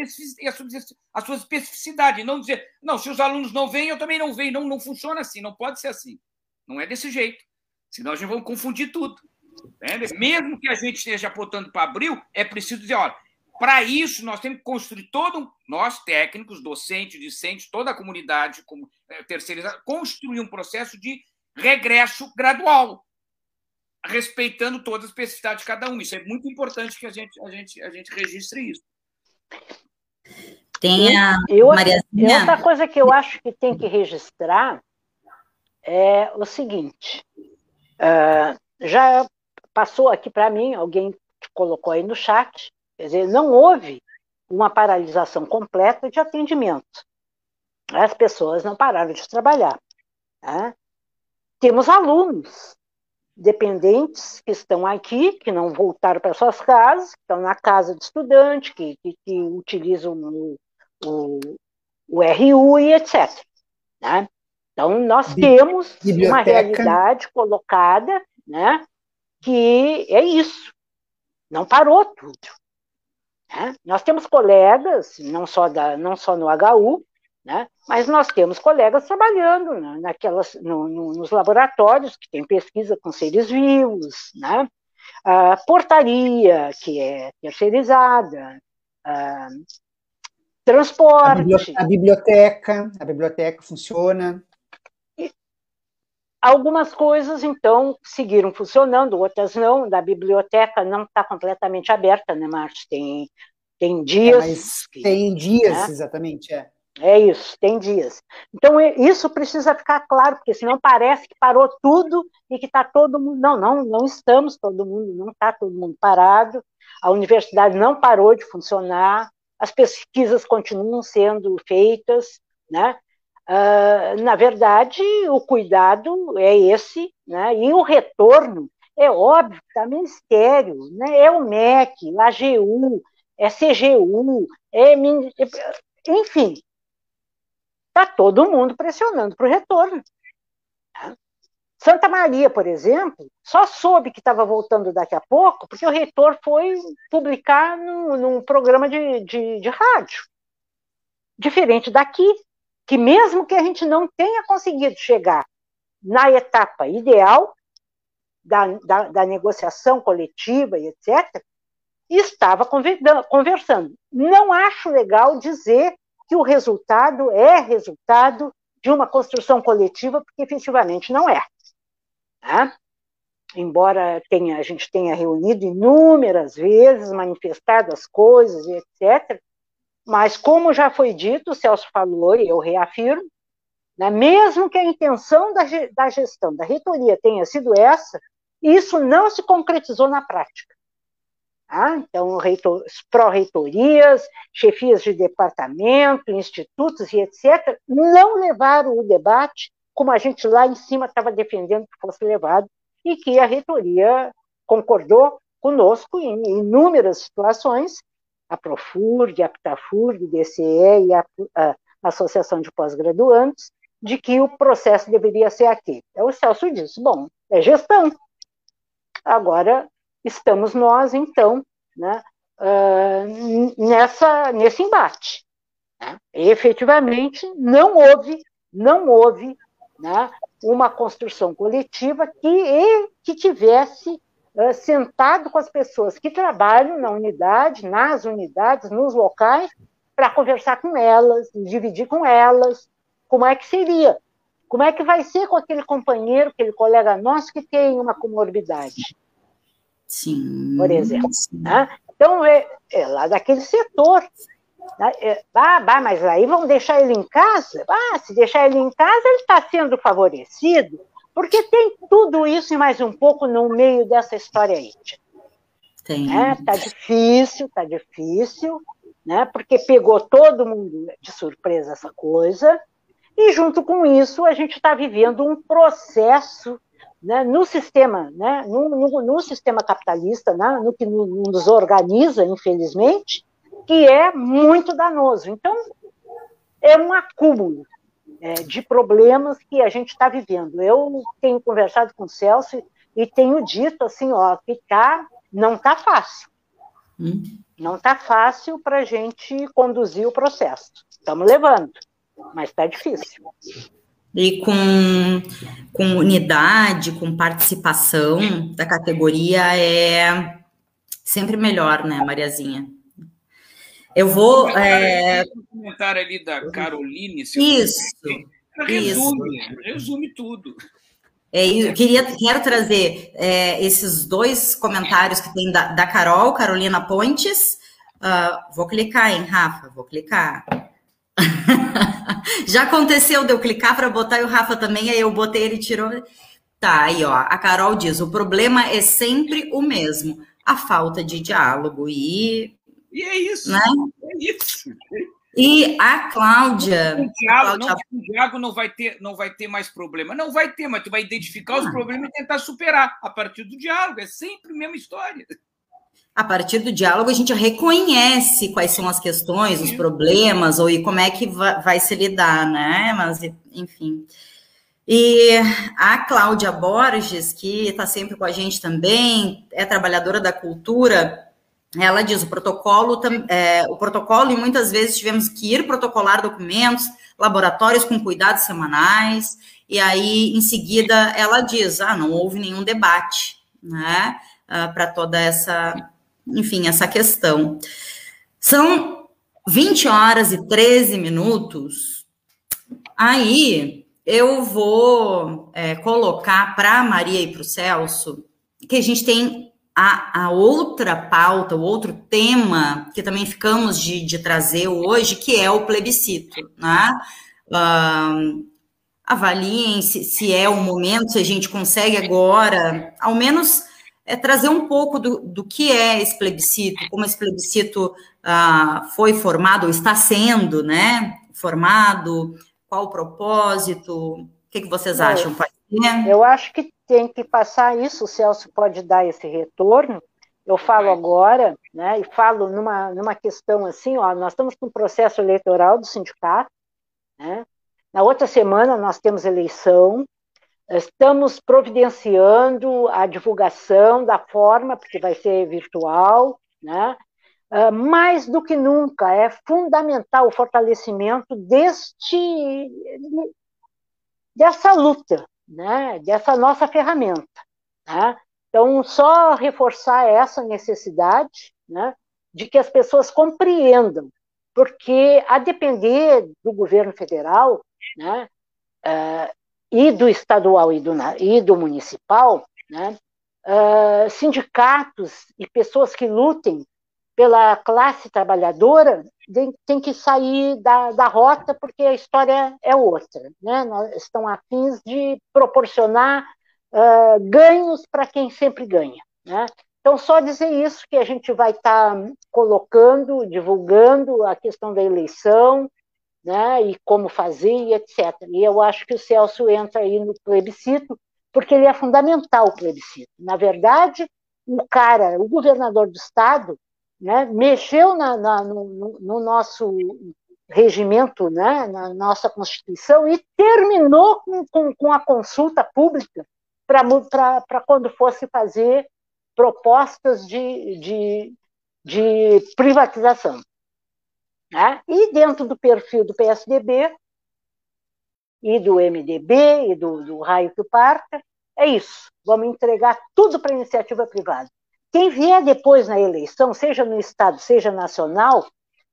E: as suas especificidades, não dizer, não, se os alunos não vêm, eu também não venho. Não, não funciona assim, não pode ser assim. Não é desse jeito. Senão a gente vai confundir tudo. Entende? Mesmo que a gente esteja apontando para abril, é preciso dizer, olha, para isso nós temos que construir todo, nós técnicos, docentes, discentes, toda a comunidade como é, terceirizada, construir um processo de regresso gradual, respeitando todas as especificidades de cada um. Isso é muito importante que a gente, a gente, a gente registre isso.
C: Tem a eu, Outra coisa que eu acho que tem que registrar é o seguinte: Uh, já passou aqui para mim, alguém colocou aí no chat, quer dizer, não houve uma paralisação completa de atendimento. As pessoas não pararam de trabalhar. Né? Temos alunos dependentes que estão aqui, que não voltaram para suas casas, que estão na casa de estudante, que, que, que utilizam o, o, o RU e etc. Né? Então, nós temos Biblioteca. uma realidade colocada, né, que é isso. Não parou tudo. Né? Nós temos colegas, não só, da, não só no HU, né, mas nós temos colegas trabalhando né, naquelas, no, no, nos laboratórios que tem pesquisa com seres vivos, né? a portaria, que é terceirizada, a transporte.
D: A biblioteca, a biblioteca funciona.
C: Algumas coisas, então, seguiram funcionando, outras não. Da biblioteca não está completamente aberta, né, Márcio? Tem, tem dias.
D: É, tem dias, né? exatamente, é.
C: É isso, tem dias. Então, isso precisa ficar claro, porque senão parece que parou tudo e que está todo mundo. Não, não, não estamos todo mundo, não está todo mundo parado. A universidade não parou de funcionar, as pesquisas continuam sendo feitas, né? Uh, na verdade, o cuidado é esse, né? E o retorno é óbvio, está ministério, né? É o MEC, a AGU, é CGU, é, enfim, Está todo mundo pressionando para o retorno. Santa Maria, por exemplo, só soube que estava voltando daqui a pouco porque o reitor foi publicar num, num programa de, de, de rádio. Diferente daqui, que mesmo que a gente não tenha conseguido chegar na etapa ideal da, da, da negociação coletiva e etc., estava conversando. Não acho legal dizer que o resultado é resultado de uma construção coletiva, porque efetivamente não é. Né? Embora tenha, a gente tenha reunido inúmeras vezes, manifestado as coisas e etc., mas como já foi dito, o Celso falou e eu reafirmo, né, mesmo que a intenção da, da gestão, da reitoria tenha sido essa, isso não se concretizou na prática. Ah, então, pró-reitorias, chefias de departamento, institutos e etc., não levaram o debate como a gente lá em cima estava defendendo que fosse levado, e que a reitoria concordou conosco em inúmeras situações, a Profurg, a Ptafurg, DCE e a, a Associação de Pós-Graduantes, de que o processo deveria ser aquele. Então, o Celso disse, bom, é gestão. Agora, estamos nós, então, né, uh, nessa, nesse embate. Né? E, efetivamente, não houve, não houve né, uma construção coletiva que, que tivesse uh, sentado com as pessoas que trabalham na unidade, nas unidades, nos locais, para conversar com elas, dividir com elas como é que seria, como é que vai ser com aquele companheiro, aquele colega nosso que tem uma comorbidade.
A: Sim.
C: Por exemplo. Né? Então, é, é, lá daquele setor. Né? É, ah, bah, mas aí vão deixar ele em casa? Ah, se deixar ele em casa, ele está sendo favorecido, porque tem tudo isso e mais um pouco no meio dessa história aí. Tem. Né? Tá difícil, tá difícil, né? Porque pegou todo mundo de surpresa essa coisa, e junto com isso a gente está vivendo um processo né, no sistema, né, no, no, no, sistema capitalista, né, no que nos organiza, infelizmente, que é muito danoso. Então, é um acúmulo é, de problemas que a gente está vivendo. Eu tenho conversado com o Celso e tenho dito assim, ó, que tá, não está fácil. Hum. Não está fácil para a gente conduzir o processo. Estamos levando, mas está difícil.
A: E com, com unidade, com participação da categoria é sempre melhor, né, Mariazinha? Eu vou. É...
E: Um comentário ali da Caroline.
A: Isso.
E: Resume, isso. resume tudo.
A: É, eu queria, quero trazer é, esses dois comentários que tem da, da Carol, Carolina Pontes. Uh, vou clicar, hein, Rafa? Vou clicar. Já aconteceu de eu clicar para botar e o Rafa também, aí eu botei, ele tirou. Tá, aí ó, a Carol diz: o problema é sempre o mesmo, a falta de diálogo.
E: E. E é isso.
A: Né?
E: É isso.
A: E a Cláudia.
E: O Cláudia... Não, o não vai ter, não vai ter mais problema. Não vai ter, mas tu vai identificar ah. os problemas e tentar superar a partir do diálogo. É sempre a mesma história
A: a partir do diálogo, a gente reconhece quais são as questões, os problemas, ou e como é que vai, se lidar, né? Mas, enfim. E a Cláudia Borges, que está sempre com a gente também, é trabalhadora da cultura, ela diz o protocolo, é, o protocolo, e muitas vezes tivemos que ir protocolar documentos, laboratórios com cuidados semanais, e aí, em seguida, ela diz, ah, não houve nenhum debate, né, ah, para toda essa, enfim, essa questão. São 20 horas e 13 minutos, aí eu vou é, colocar para a Maria e para o Celso que a gente tem a, a, outra pauta, o outro tema que também ficamos de, de trazer hoje, que é o plebiscito. Né? Avaliem se, se, é o momento, se a gente consegue agora, ao menos é, trazer um pouco do, do que é esse plebiscito, como esse plebiscito uh, foi formado, ou está sendo né, formado, qual o propósito, o que, que vocês acham?
C: Eu acho que tem que passar isso, o Celso pode dar esse retorno. Eu falo agora, né, e falo numa, numa questão assim, ó, nós estamos com o processo eleitoral do sindicato, né? Na outra semana nós temos eleição, estamos providenciando a divulgação da forma, porque vai ser virtual, né? Uh, mais do que nunca é fundamental o fortalecimento deste dessa luta, né, dessa nossa ferramenta. Né? Então, só reforçar essa necessidade né, de que as pessoas compreendam, porque a depender do governo federal né, uh, e do estadual e do, e do municipal, né, uh, sindicatos e pessoas que lutem pela classe trabalhadora tem que sair da, da rota porque a história é outra. Né? Estão afins de proporcionar uh, ganhos para quem sempre ganha. Né? Então, só dizer isso que a gente vai estar tá colocando, divulgando a questão da eleição, né, e como fazer, etc. E eu acho que o Celso entra aí no plebiscito, porque ele é fundamental, o plebiscito. Na verdade, o cara, o governador do estado, né, mexeu na, na, no, no, nosso regimento, né, na nossa Constituição, e terminou com, com, com a consulta pública para quando fosse fazer propostas de, de, de privatização. Né? E dentro do perfil do PSDB e do MDB e do, do raio que parta, é isso. Vamos entregar tudo para a iniciativa privada. Quem vier depois na eleição, seja no Estado, seja nacional,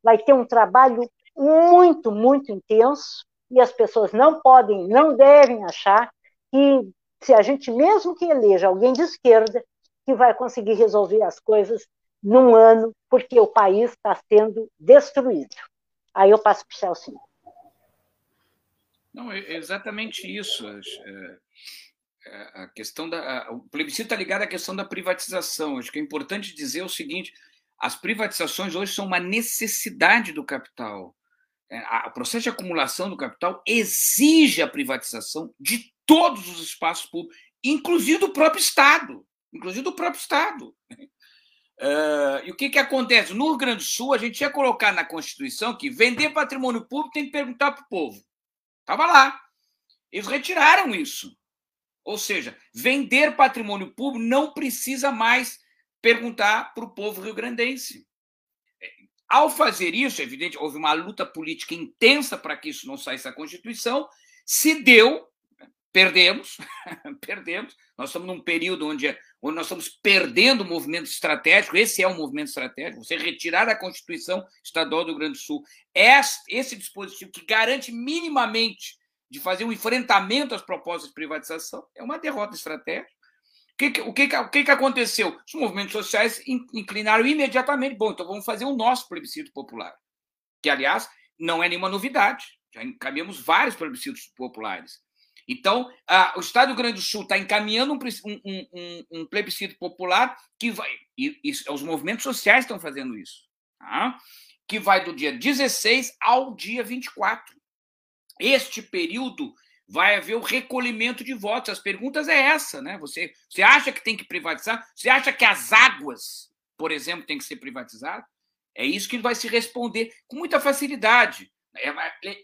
C: vai ter um trabalho muito, muito intenso e as pessoas não podem, não devem achar que se a gente, mesmo que eleja alguém de esquerda, que vai conseguir resolver as coisas num ano, porque o país está sendo destruído. Aí eu passo para o Celso.
E: Não, é exatamente isso. É, a questão da. O plebiscito está ligado à questão da privatização. Acho que é importante dizer o seguinte: as privatizações hoje são uma necessidade do capital. É, o processo de acumulação do capital exige a privatização de todos os espaços públicos, inclusive do próprio Estado. Inclusive do próprio Estado. Uh, e o que, que acontece? No Rio Grande do Sul, a gente ia colocar na Constituição que vender patrimônio público tem que perguntar para o povo. Estava lá. Eles retiraram isso. Ou seja, vender patrimônio público não precisa mais perguntar para o povo rio-grandense. Ao fazer isso, é evidente, houve uma luta política intensa para que isso não saísse da Constituição, se deu, perdemos, perdemos. Nós estamos num período onde, onde nós estamos perdendo o movimento estratégico, esse é um movimento estratégico, você retirar da Constituição Estadual do Rio Grande do Sul esse dispositivo que garante minimamente de fazer um enfrentamento às propostas de privatização, é uma derrota estratégica. O que, o que, o que aconteceu? Os movimentos sociais inclinaram imediatamente. Bom, então vamos fazer o nosso plebiscito popular. Que, aliás, não é nenhuma novidade. Já encaminhamos vários plebiscitos populares. Então, a, o Estado do Rio Grande do Sul está encaminhando um, um, um, um, plebiscito popular que vai. E, e, os movimentos sociais estão fazendo isso. Tá? Que vai do dia 16 ao dia 24. Este período vai haver o recolhimento de votos. As perguntas é essa, né? Você, você acha que tem que privatizar? Você acha que as águas, por exemplo, tem que ser privatizadas? É isso que vai se responder com muita facilidade. É,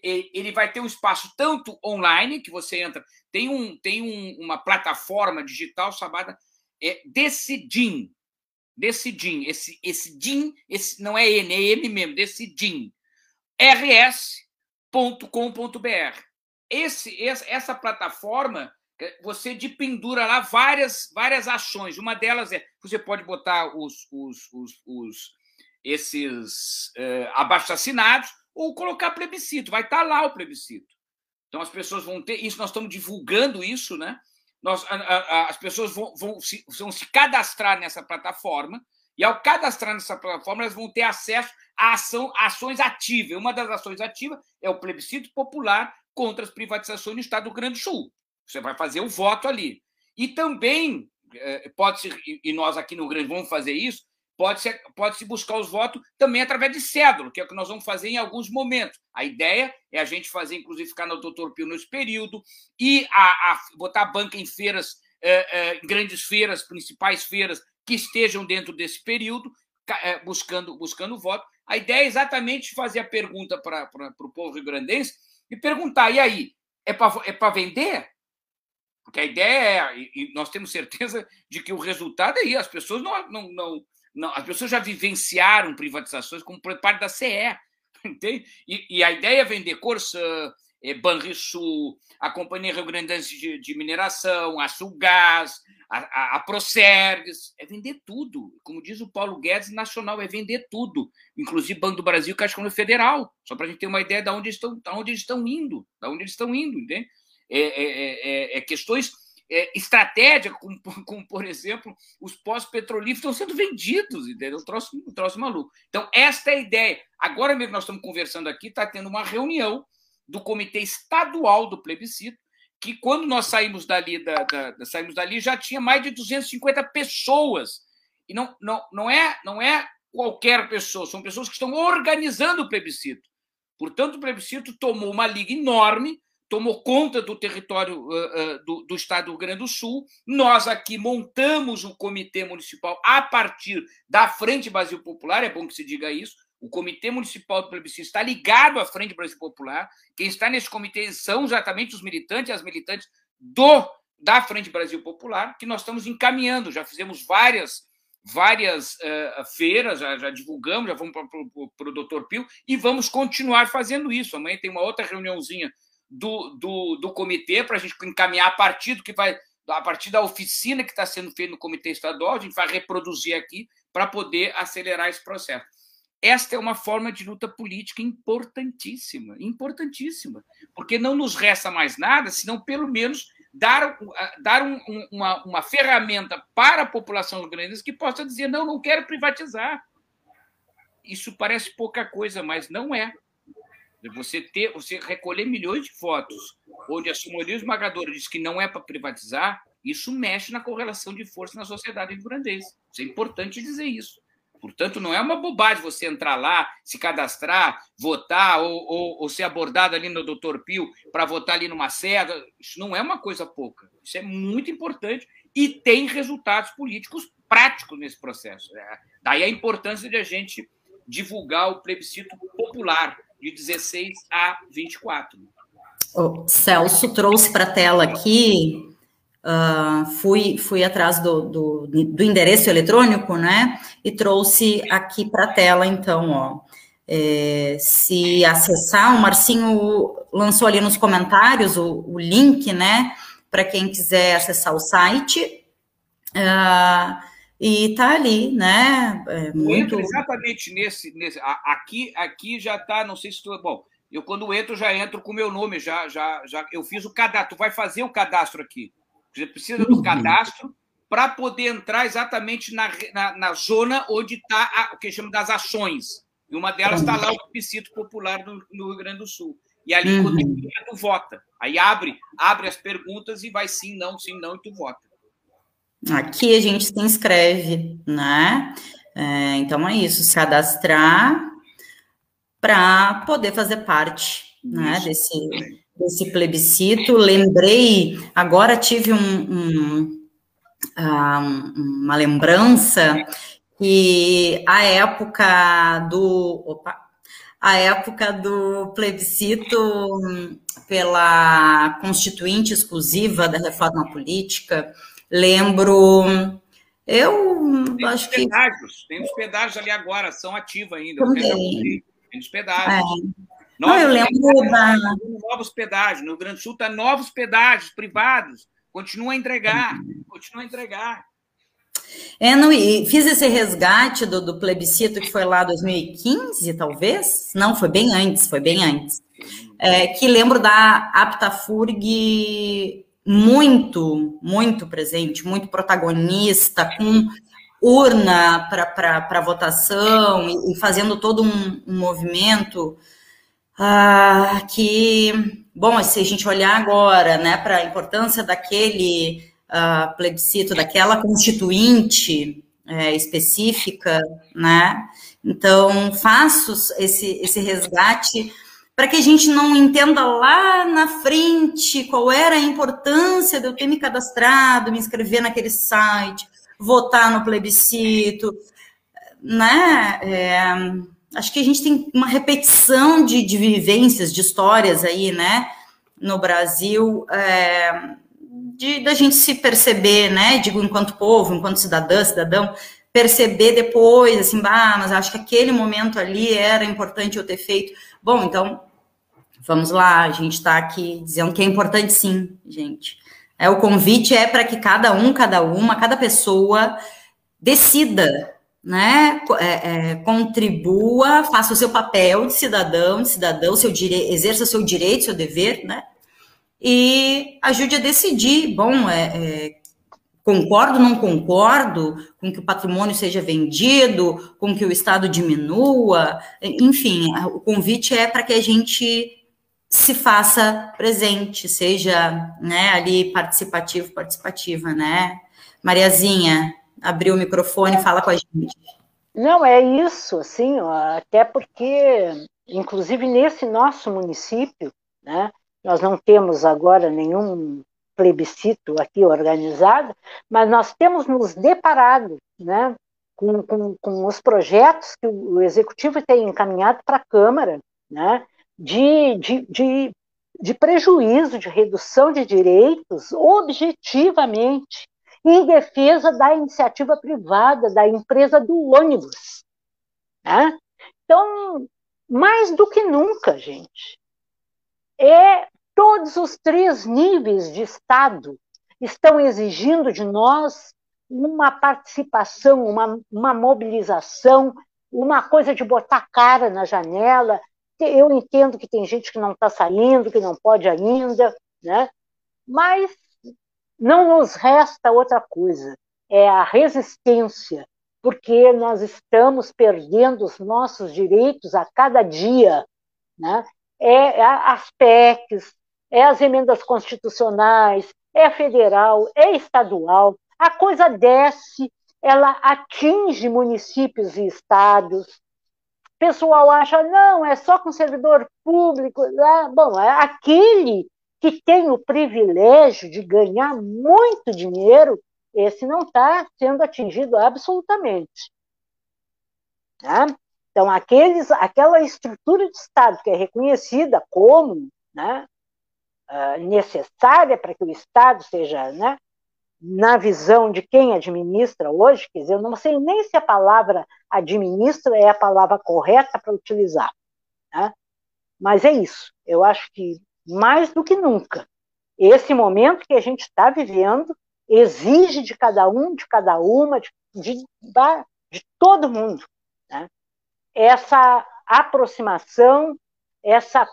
E: ele vai ter um espaço tanto online, que você entra, tem, um, tem um, uma plataforma digital chamada é, Decidim. Decidim. Esse, esse DIN, esse, não é N, é M mesmo, Decidim. rs.com.br. Esse, essa plataforma, você pendura lá várias, várias ações. Uma delas é, você pode botar os, os, os, os esses uh, abaixo-assinados, ou colocar plebiscito, vai estar tá lá o plebiscito. Então as pessoas vão ter, isso nós estamos divulgando isso, né? Nós, a, a, as pessoas vão, vão, se, vão se cadastrar nessa plataforma, e ao cadastrar nessa plataforma, elas vão ter acesso a ação, ações ativas. Uma das ações ativas é o plebiscito popular contra as privatizações no Estado do Grande Sul. Você vai fazer o voto ali. E também eh, pode ser, e nós aqui no Grande vamos fazer isso, pode-se pode buscar os votos também através de cédula, que é o que nós vamos fazer em alguns momentos. A ideia é a gente fazer, inclusive, ficar no Doutor Pio nesse período e a, a botar a banca em feiras, eh, eh, grandes feiras, principais feiras, que estejam dentro desse período, eh, buscando, buscando voto. A ideia é exatamente fazer a pergunta para o povo rio-grandense e perguntar: e aí, é para é vender? Porque a ideia é, e nós temos certeza de que o resultado é aí, as pessoas não, não, não, não, as pessoas já vivenciaram privatizações como parte da CE, entende? E, e a ideia é vender Corsã, é, Banrisul, a Companhia Rio Grandense de, de Mineração, a Sulgás, a, a, a é vender tudo. Como diz o Paulo Guedes, nacional, é vender tudo, inclusive Banco do Brasil Caixa Econômica Federal, só para a gente ter uma ideia de onde estão, de onde eles estão indo, de onde eles estão indo, entende? É, é, é, é questões é, estratégia, como, como, por exemplo, os pós-petrolíferos estão sendo vendidos, entendeu? Um troço, um troço maluco. Então, esta é a ideia. Agora mesmo nós estamos conversando aqui, está tendo uma reunião do Comitê Estadual do Plebiscito, que quando nós saímos dali, da, da, da, saímos dali já tinha mais de 250 pessoas. E não, não, não, é, não é qualquer pessoa, são pessoas que estão organizando o plebiscito. Portanto, o plebiscito tomou uma liga enorme tomou conta do território uh, do, do, estado do Rio Grande do Sul. Nós aqui montamos o comitê municipal a partir da Frente Brasil Popular, é bom que se diga isso. O Comitê Municipal do Plebiscito está ligado à Frente Brasil Popular. Quem está nesse comitê são exatamente os militantes e as militantes do da Frente Brasil Popular, que nós estamos encaminhando. Já fizemos várias várias uh, feiras, já, já, divulgamos, já vamos para o doutor Pio, e vamos continuar fazendo isso. Amanhã tem uma outra reuniãozinha do, do, do comitê para a gente encaminhar a partir do que vai a partir da oficina que está sendo feita no comitê estadual, a gente vai reproduzir aqui para poder acelerar esse processo. Esta é uma forma de luta política importantíssima, importantíssima, porque não nos resta mais nada senão pelo menos dar, dar um, uma, uma ferramenta para a população ucraniana que possa dizer não, não quero privatizar. Isso parece pouca coisa, mas não é. Você ter, você recolher milhões de votos, onde a maioria esmagadora diz que não é para privatizar, isso mexe na correlação de força na sociedade rio-grandense. Isso é importante dizer isso. Portanto, não é uma bobagem você entrar lá, se cadastrar, votar ou, ou, ou ser abordado ali no Doutor Pio para votar ali numa cega. Isso não é uma coisa pouca. Isso é muito importante e tem resultados políticos práticos nesse processo. É, daí a importância de a gente divulgar o plebiscito popular, de 16 a 24. O
A: Celso trouxe para a tela aqui, uh, fui, fui atrás do, do, do, endereço eletrônico, né? E trouxe aqui para a tela, então, ó. É, se acessar, o Marcinho lançou ali nos comentários o, o link, né? Para quem quiser acessar o site. Uh, e tá ali, né?
E: É muito... exatamente nesse, nesse. Aqui, aqui já tá, não sei se tu. Bom, eu quando entro, já entro com o meu nome, já, já, já. Eu fiz o cadastro. Tu vai fazer o cadastro aqui. Você precisa do uhum. cadastro para poder entrar exatamente na, na, na zona onde está o que chama das ações. E uma delas está lá o plebiscito popular do, no Rio Grande do Sul. E ali uhum. tu vota. Aí abre, abre as perguntas e vai sim, não, sim, não, e tu vota.
A: Aqui a gente se inscreve, né? É, então é isso, se cadastrar para poder fazer parte né, desse, desse plebiscito. Lembrei, agora tive um, um, ah, um, uma lembrança que a época do. Opa, a época do plebiscito pela constituinte exclusiva da reforma política. Lembro, eu
E: tem
A: acho
E: que. Pedágios, tem os pedágios ali agora, são ativos ainda.
A: Também.
E: Tem os pedágios.
A: É. Não, eu lembro da.
E: Novos pedágios. No Rio Grande do Sul está novos pedágios privados. Continua a entregar, continua a entregar.
A: É, não, e fiz esse resgate do, do plebiscito que foi lá 2015, talvez? Não, foi bem antes, foi bem antes. É, que lembro da Aptafurg muito, muito presente, muito protagonista, com urna para votação e, fazendo todo um, um movimento ah, que, bom, se a gente olhar agora né, para a importância daquele uh, plebiscito, daquela constituinte é, específica, né? Então, faço esse, esse resgate para que a gente não entenda lá na frente qual era a importância de eu ter me cadastrado, me inscrever naquele site, votar no plebiscito, né? É, acho que a gente tem uma repetição de, de vivências, de histórias aí, né? No Brasil, é, de da gente se perceber, né? Digo, enquanto povo, enquanto cidadã, cidadão, perceber depois, assim, bah, mas acho que aquele momento ali era importante eu ter feito. Bom, então, vamos lá, a gente está aqui dizendo que é importante sim, gente. É, o convite é para que cada um, cada uma, cada pessoa decida, né? É, é, contribua, faça o seu papel de cidadão, de cidadão, seu dire... exerça seu direito, seu dever, né? e ajude a decidir. Bom, é, é, concordo, não concordo com que o patrimônio seja vendido, com que o Estado diminua, enfim, o convite é para que a gente se faça presente, seja né, ali participativo, participativa, né? Mariazinha, abriu o microfone, fala com a gente.
C: Não, é isso, assim, até porque, inclusive nesse nosso município, né, nós não temos agora nenhum plebiscito aqui organizado, mas nós temos nos deparado né, com, com, com os projetos que o Executivo tem encaminhado para a Câmara, né, de, de, de, de prejuízo, de redução de direitos, objetivamente, em defesa da iniciativa privada, da empresa do ônibus. Né? Então, mais do que nunca, gente, é todos os três níveis de Estado estão exigindo de nós uma participação, uma, uma mobilização, uma coisa de botar cara na janela. Eu entendo que tem gente que não está saindo, que não pode ainda, né? mas não nos resta outra coisa, é a resistência, porque nós estamos perdendo os nossos direitos a cada dia. Né? É as PECs, é as emendas constitucionais, é federal, é estadual. A coisa desce, ela atinge municípios e estados. O pessoal acha, não, é só com servidor público. Ah, bom, é aquele que tem o privilégio de ganhar muito dinheiro, esse não está sendo atingido absolutamente. Tá? Então, aqueles, aquela estrutura de Estado que é reconhecida como né, ah, necessária para que o Estado seja, né, na visão de quem administra hoje, quer dizer, eu não sei nem se a palavra administra é a palavra correta para utilizar, né? mas é isso. Eu acho que mais do que nunca, esse momento que a gente está vivendo exige de cada um, de cada uma, de, de, de todo mundo, né? essa aproximação essa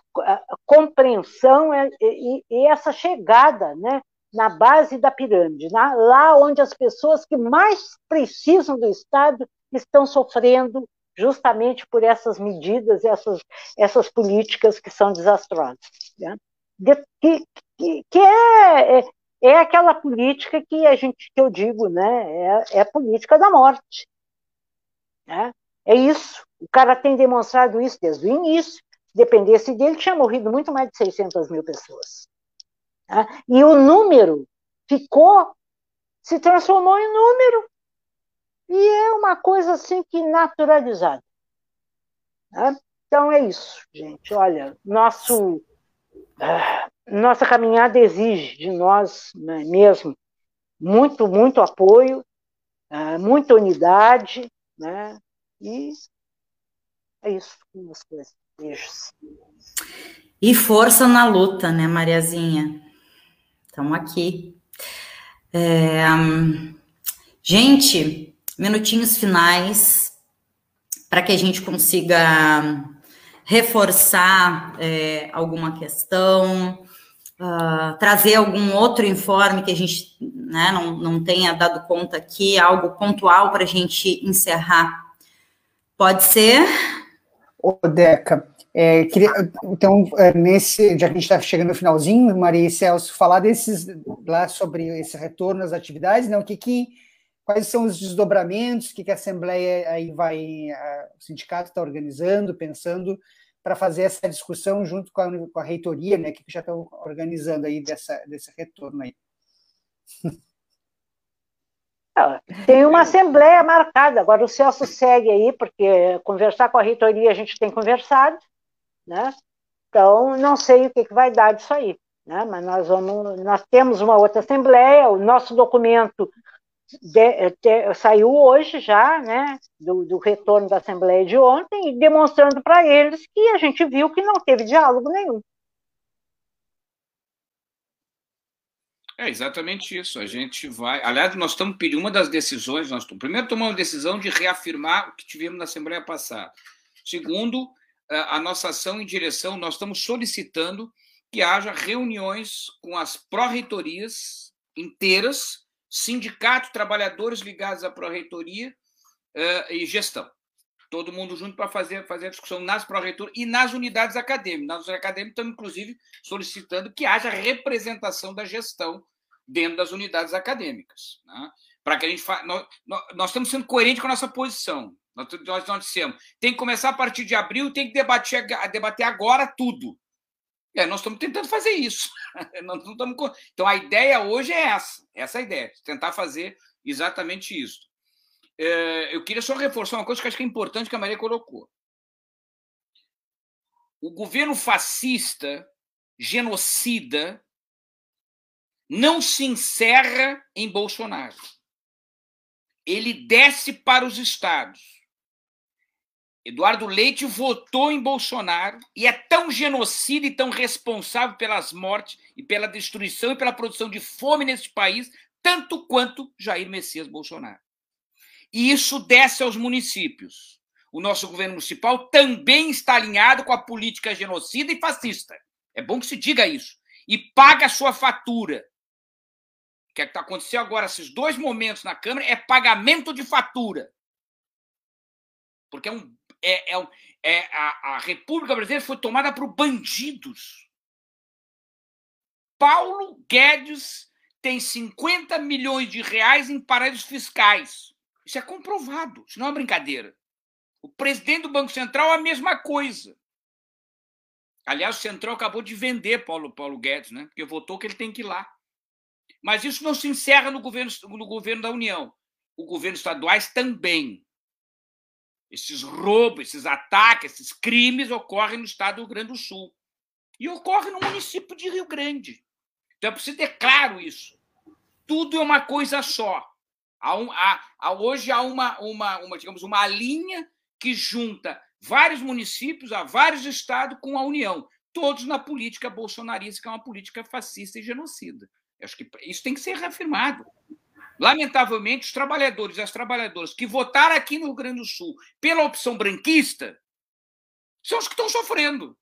C: compreensão e, e, essa chegada né, na base da pirâmide, na, lá onde as pessoas que mais precisam do Estado estão sofrendo justamente por essas medidas, essas, essas políticas que são desastrosas. Né? De, que, que, que é, é, é, aquela política que a gente que eu digo, né, é, é a política da morte. Né? É isso. O cara tem demonstrado isso desde o início dependesse dele, tinha morrido muito mais de 600 mil pessoas. Tá? E o número ficou, se transformou em número. E é uma coisa assim que naturalizada. Tá? Então é isso, gente. Olha, nosso, uh, nossa caminhada exige de nós né, mesmo muito, muito apoio, uh, muita unidade, né? E é isso. Beijos.
A: E força na luta, né, Mariazinha? Estamos aqui. É, gente, minutinhos finais para que a gente consiga reforçar é, alguma questão, uh, trazer algum outro informe que a gente né, não, não tenha dado conta aqui, algo pontual para a gente encerrar. Pode ser?
D: Ô, Deca, é, queria, então, é, nesse, já que a gente está chegando no finalzinho, Maria e Celso, falar desses lá sobre esse retorno às atividades, né? O que, que quais são os desdobramentos, o que, que a Assembleia aí vai, a, o sindicato está organizando, pensando para fazer essa discussão junto com a, com a reitoria, né? Que já estão organizando aí dessa, desse retorno aí.
C: Tem uma assembleia marcada, agora o Celso segue aí, porque conversar com a reitoria a gente tem conversado, né? Então, não sei o que, que vai dar disso aí, né? Mas nós vamos, nós temos uma outra assembleia, o nosso documento de, de, saiu hoje já, né? Do, do, retorno da assembleia de ontem, demonstrando para eles que a gente viu que não teve diálogo nenhum.
E: É exatamente isso. A gente vai. Aliás, nós estamos pedindo uma das decisões. Nós primeiro tomamos a decisão de reafirmar o que tivemos na Assembleia passada. Segundo, a nossa ação em direção, nós estamos solicitando que haja reuniões com as pró-reitorias inteiras, sindicato, trabalhadores ligados à pró-reitoria uh, e gestão. Todo mundo junto para fazer, fazer a discussão nas pró-reitoras e nas unidades acadêmicas. Nas unidades acadêmicas estamos, inclusive, solicitando que haja representação da gestão dentro das unidades acadêmicas. Né? Para que a gente fa... nós, nós, estamos sendo coerentes com a nossa posição. Nós, nós, nós dissemos, tem que começar a partir de abril, tem que debater, debater agora tudo. É, nós estamos tentando fazer isso. nós não estamos... Então, a ideia hoje é essa, essa é a ideia, tentar fazer exatamente isso. É, eu queria só reforçar uma coisa que acho que é importante que a Maria colocou. O governo fascista, genocida, não se encerra em Bolsonaro. Ele desce para os estados. Eduardo Leite votou em Bolsonaro e é tão genocida e tão responsável pelas mortes e pela destruição e pela produção de fome nesse país, tanto quanto Jair Messias Bolsonaro. E isso desce aos municípios. O nosso governo municipal também está alinhado com a política genocida e fascista. É bom que se diga isso. E paga a sua fatura. O que é está acontecendo agora, esses dois momentos na Câmara, é pagamento de fatura. Porque é um é, é, é a, a República Brasileira foi tomada por bandidos. Paulo Guedes tem 50 milhões de reais em paraísos fiscais. Isso é comprovado, isso não é uma brincadeira. O presidente do Banco Central, a mesma coisa. Aliás, o Central acabou de vender Paulo, Paulo Guedes, né? porque votou que ele tem que ir lá. Mas isso não se encerra no governo, no governo da União. O governo estaduais também. Esses roubos, esses ataques, esses crimes ocorrem no estado do Rio Grande do Sul. E ocorre no município de Rio Grande. Então é preciso ter claro isso. Tudo é uma coisa só. Há um, há, há, hoje há uma, uma, uma, digamos, uma linha que junta vários municípios, a vários estados com a União, todos na política bolsonarista, que é uma política fascista e genocida. Acho que isso tem que ser reafirmado. Lamentavelmente, os trabalhadores e as trabalhadoras que votaram aqui no Rio Grande do Sul pela opção branquista são os que estão sofrendo.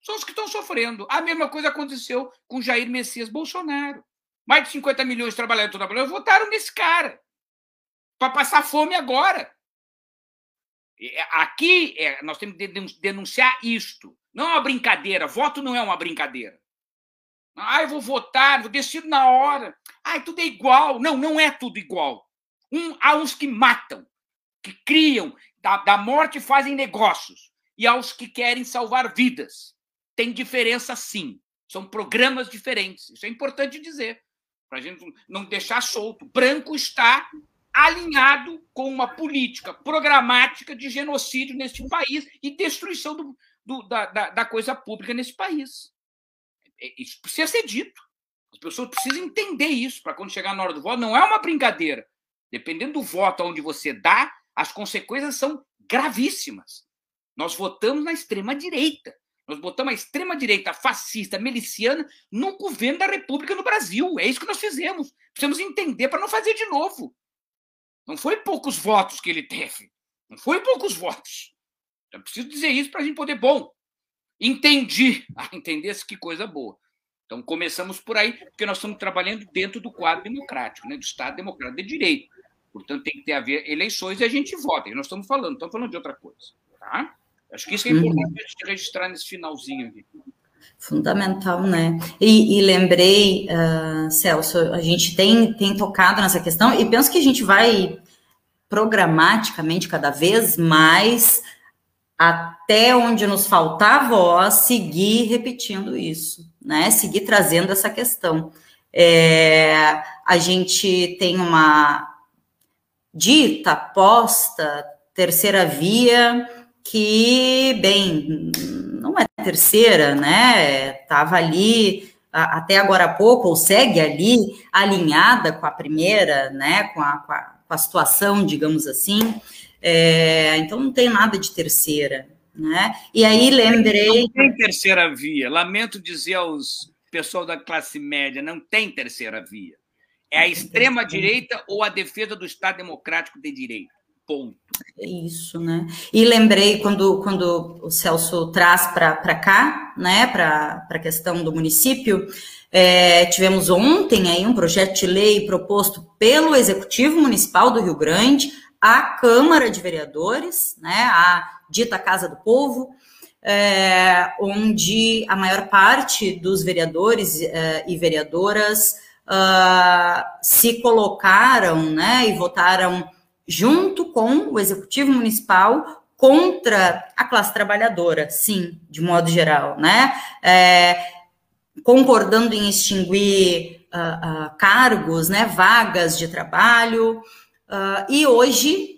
E: São os que estão sofrendo. A mesma coisa aconteceu com Jair Messias Bolsonaro. Mais de 50 milhões de trabalhadores e trabalhadoras votaram nesse cara para passar fome agora. É, aqui é, nós temos que denunciar isto. Não é uma brincadeira. Voto não é uma brincadeira. Eu vou votar, vou decidir na hora. Ah, tudo é igual. Não, não é tudo igual. Um, há uns que matam, que criam, da, da morte fazem negócios. E há os que querem salvar vidas. Tem diferença sim. São programas diferentes. Isso é importante dizer, para a gente não deixar solto. Branco está alinhado com uma política programática de genocídio neste país e destruição do, do, da, da, da, coisa pública nesse país. É, isso precisa ser dito. As pessoas precisam entender isso para quando chegar na hora do voto. Não é uma brincadeira. Dependendo do voto onde você dá, as consequências são gravíssimas. Nós votamos na extrema-direita. Nós botamos a extrema-direita fascista, miliciana, no governo da República no Brasil. É isso que nós fizemos. Precisamos entender para não fazer de novo. Não foi poucos votos que ele teve. Não foi poucos votos. Eu preciso dizer isso para a gente poder. Bom, entendi. Ah, entendesse que coisa boa. Então, começamos por aí, porque nós estamos trabalhando dentro do quadro democrático, né, do Estado democrático de direito. Portanto, tem que ter haver eleições e a gente vota. E nós estamos falando, estamos falando de outra coisa. Tá? Acho que isso é uhum. importante uhum. registrar nesse finalzinho aqui.
A: Fundamental, né? E, e lembrei, uh, Celso, a gente tem, tem tocado nessa questão e penso que a gente vai programaticamente cada vez mais até onde nos faltar voz, seguir repetindo isso, né? Seguir trazendo essa questão. É, a gente tem uma dita, posta, terceira via, que, bem, não é terceira, né? Estava ali até agora há pouco, ou segue ali, alinhada com a primeira, né? Com a, com a, com a situação, digamos assim. É, então não tem nada de terceira, né? E aí lembrei.
E: Não tem terceira via. Lamento dizer aos pessoal da classe média, não tem terceira via. É a extrema direita ou a defesa do Estado democrático de direito. Ponto.
A: É isso, né? E lembrei quando, quando o Celso traz para cá, né, para a questão do município, é, tivemos ontem aí um projeto de lei proposto pelo Executivo Municipal do Rio Grande à Câmara de Vereadores, né, a dita Casa do Povo, é, onde a maior parte dos vereadores é, e vereadoras uh, se colocaram né, e votaram junto com o executivo municipal contra a classe trabalhadora, sim, de modo geral, né? É, concordando em extinguir uh, uh, cargos, né, vagas de trabalho, uh, e hoje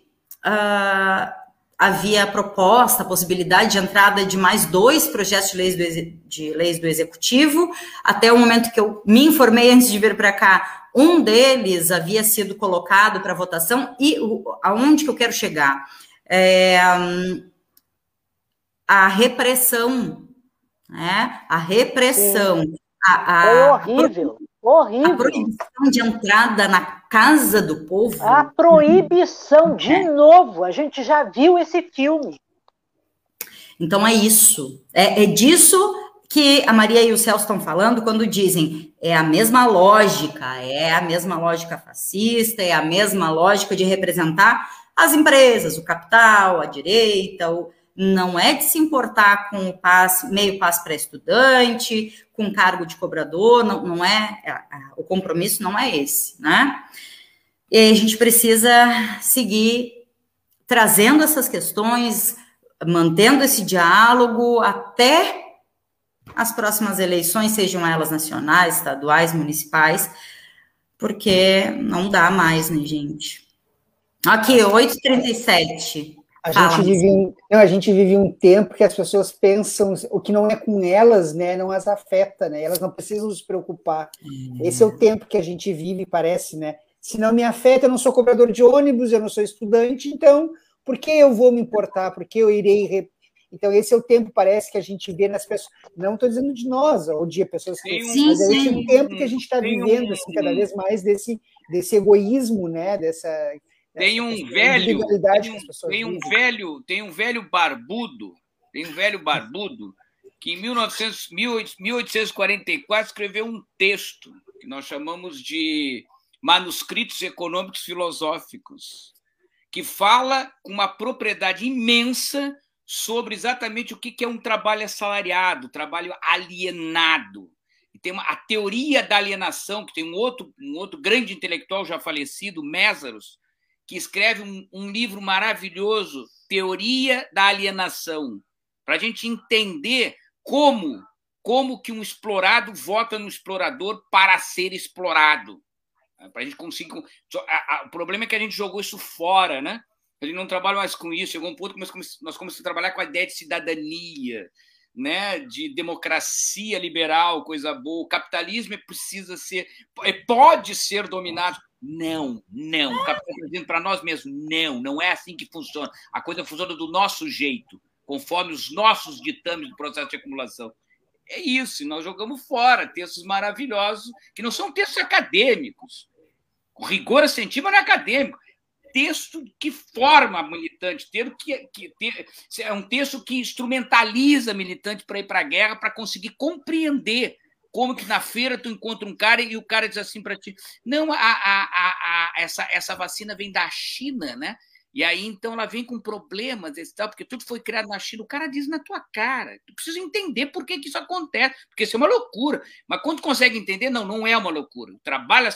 A: havia proposta, a possibilidade de entrada de mais dois projetos de leis do, de leis do executivo, até o momento que eu me informei antes de vir para cá, um deles havia sido colocado para votação e o, aonde que eu quero chegar? É, a repressão, né? A repressão. A,
C: a, é horrível, horrível.
A: A proibição de entrada na casa do povo.
C: A proibição, de é. novo, a gente já viu esse filme.
A: Então é isso. É, é disso que a Maria e o Celso estão falando quando dizem é a mesma lógica, é a mesma lógica fascista, é a mesma lógica de representar as empresas, o capital, a direita, o, não é de se importar com o passe, meio passe para estudante, com cargo de cobrador, não, não é, é, o compromisso não é esse, né? E a gente precisa seguir trazendo essas questões, mantendo esse diálogo até as próximas eleições, sejam elas nacionais, estaduais, municipais, porque não dá mais, né, gente? Aqui, 8h37.
D: A gente, vive, não, a gente vive um tempo que as pessoas pensam o que não é com elas, né, não as afeta, né? Elas não precisam se preocupar. Esse é o tempo que a gente vive, parece, né? Se não me afeta, eu não sou cobrador de ônibus, eu não sou estudante, então por que eu vou me importar? Por que eu irei então, esse é o tempo, parece, que a gente vê nas pessoas. Não estou dizendo de nós, ou de pessoas que. Sim, mas é esse o tempo que a gente está vivendo, assim, cada vez mais desse, desse egoísmo, né? Dessa.
E: Tem um velho. Tem um, tem um velho, tem um velho barbudo, tem um velho barbudo que em 1900, 1844 escreveu um texto que nós chamamos de manuscritos econômicos filosóficos, que fala com uma propriedade imensa sobre exatamente o que é um trabalho assalariado, trabalho alienado. E tem uma, a teoria da alienação, que tem um outro, um outro grande intelectual já falecido, Mésaros, que escreve um, um livro maravilhoso, Teoria da Alienação, para a gente entender como, como que um explorado vota no explorador para ser explorado. Para a gente conseguir. O problema é que a gente jogou isso fora, né? Gente não trabalha mais com isso. Chegou um ponto que nós começamos a trabalhar com a ideia de cidadania, né, de democracia liberal, coisa boa. O capitalismo precisa ser, é, pode ser dominado. Não, não. O capitalismo dizendo para nós mesmos: não, não é assim que funciona. A coisa funciona do nosso jeito, conforme os nossos ditames do processo de acumulação. É isso, nós jogamos fora textos maravilhosos, que não são textos acadêmicos. O rigor científico não é acadêmico. Texto que forma militante, texto que, que, é um texto que instrumentaliza militante para ir para a guerra, para conseguir compreender como que na feira tu encontra um cara e o cara diz assim para ti: não, a, a, a, essa, essa vacina vem da China, né? E aí, então, ela vem com problemas, esse tal, porque tudo foi criado na China. O cara diz na tua cara. Tu precisa entender por que, que isso acontece, porque isso é uma loucura. Mas quando consegue entender, não, não é uma loucura. O trabalho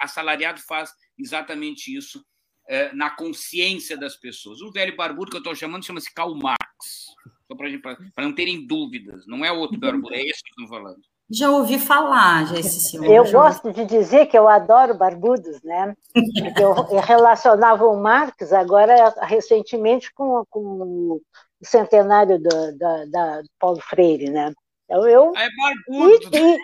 E: assalariado faz exatamente isso é, na consciência das pessoas. O velho barbudo que eu estou chamando chama-se Karl Marx. Só para não terem dúvidas. Não é outro barbudo, é esse que eu estou falando.
A: Já ouvi falar, já esse senhor.
C: Eu gosto de dizer que eu adoro barbudos, né? Porque eu, relacionava o Marx agora recentemente com, com o centenário do, da, da Paulo Freire, né?
E: Então eu é barbudo. E,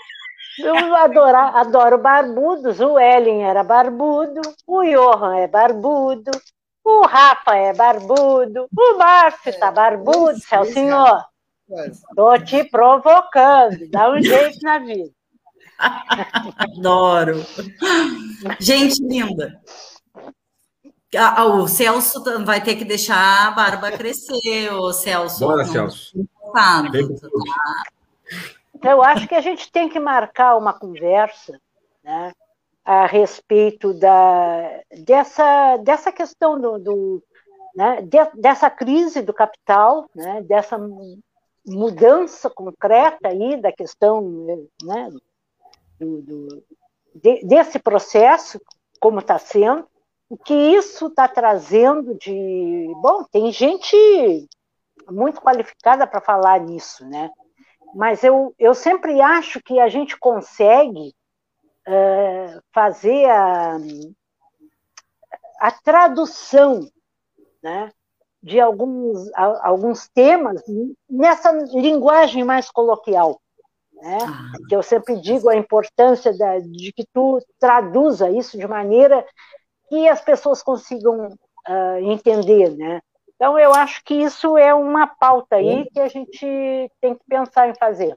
C: eu adoro, adoro barbudos. O Ellen era barbudo, o Johan é barbudo, o Rafa é barbudo, o Márcio tá barbudo, é o senhor. Estou te provocando, dá um jeito na vida.
A: Adoro. Gente linda. O Celso vai ter que deixar a barba crescer, o Celso.
B: Bora, Celso.
C: Eu acho que a gente tem que marcar uma conversa né, a respeito da, dessa, dessa questão do, do né, de, dessa crise do capital, né, dessa mudança concreta aí da questão né, do, do, de, desse processo, como está sendo, o que isso está trazendo de. Bom, tem gente muito qualificada para falar nisso, né? Mas eu, eu sempre acho que a gente consegue uh, fazer a, a tradução né, de alguns, alguns temas nessa linguagem mais coloquial. Né? Ah. Que eu sempre digo a importância da, de que tu traduza isso de maneira que as pessoas consigam uh, entender, né? Então eu acho que isso é uma pauta aí que a gente tem que pensar em fazer.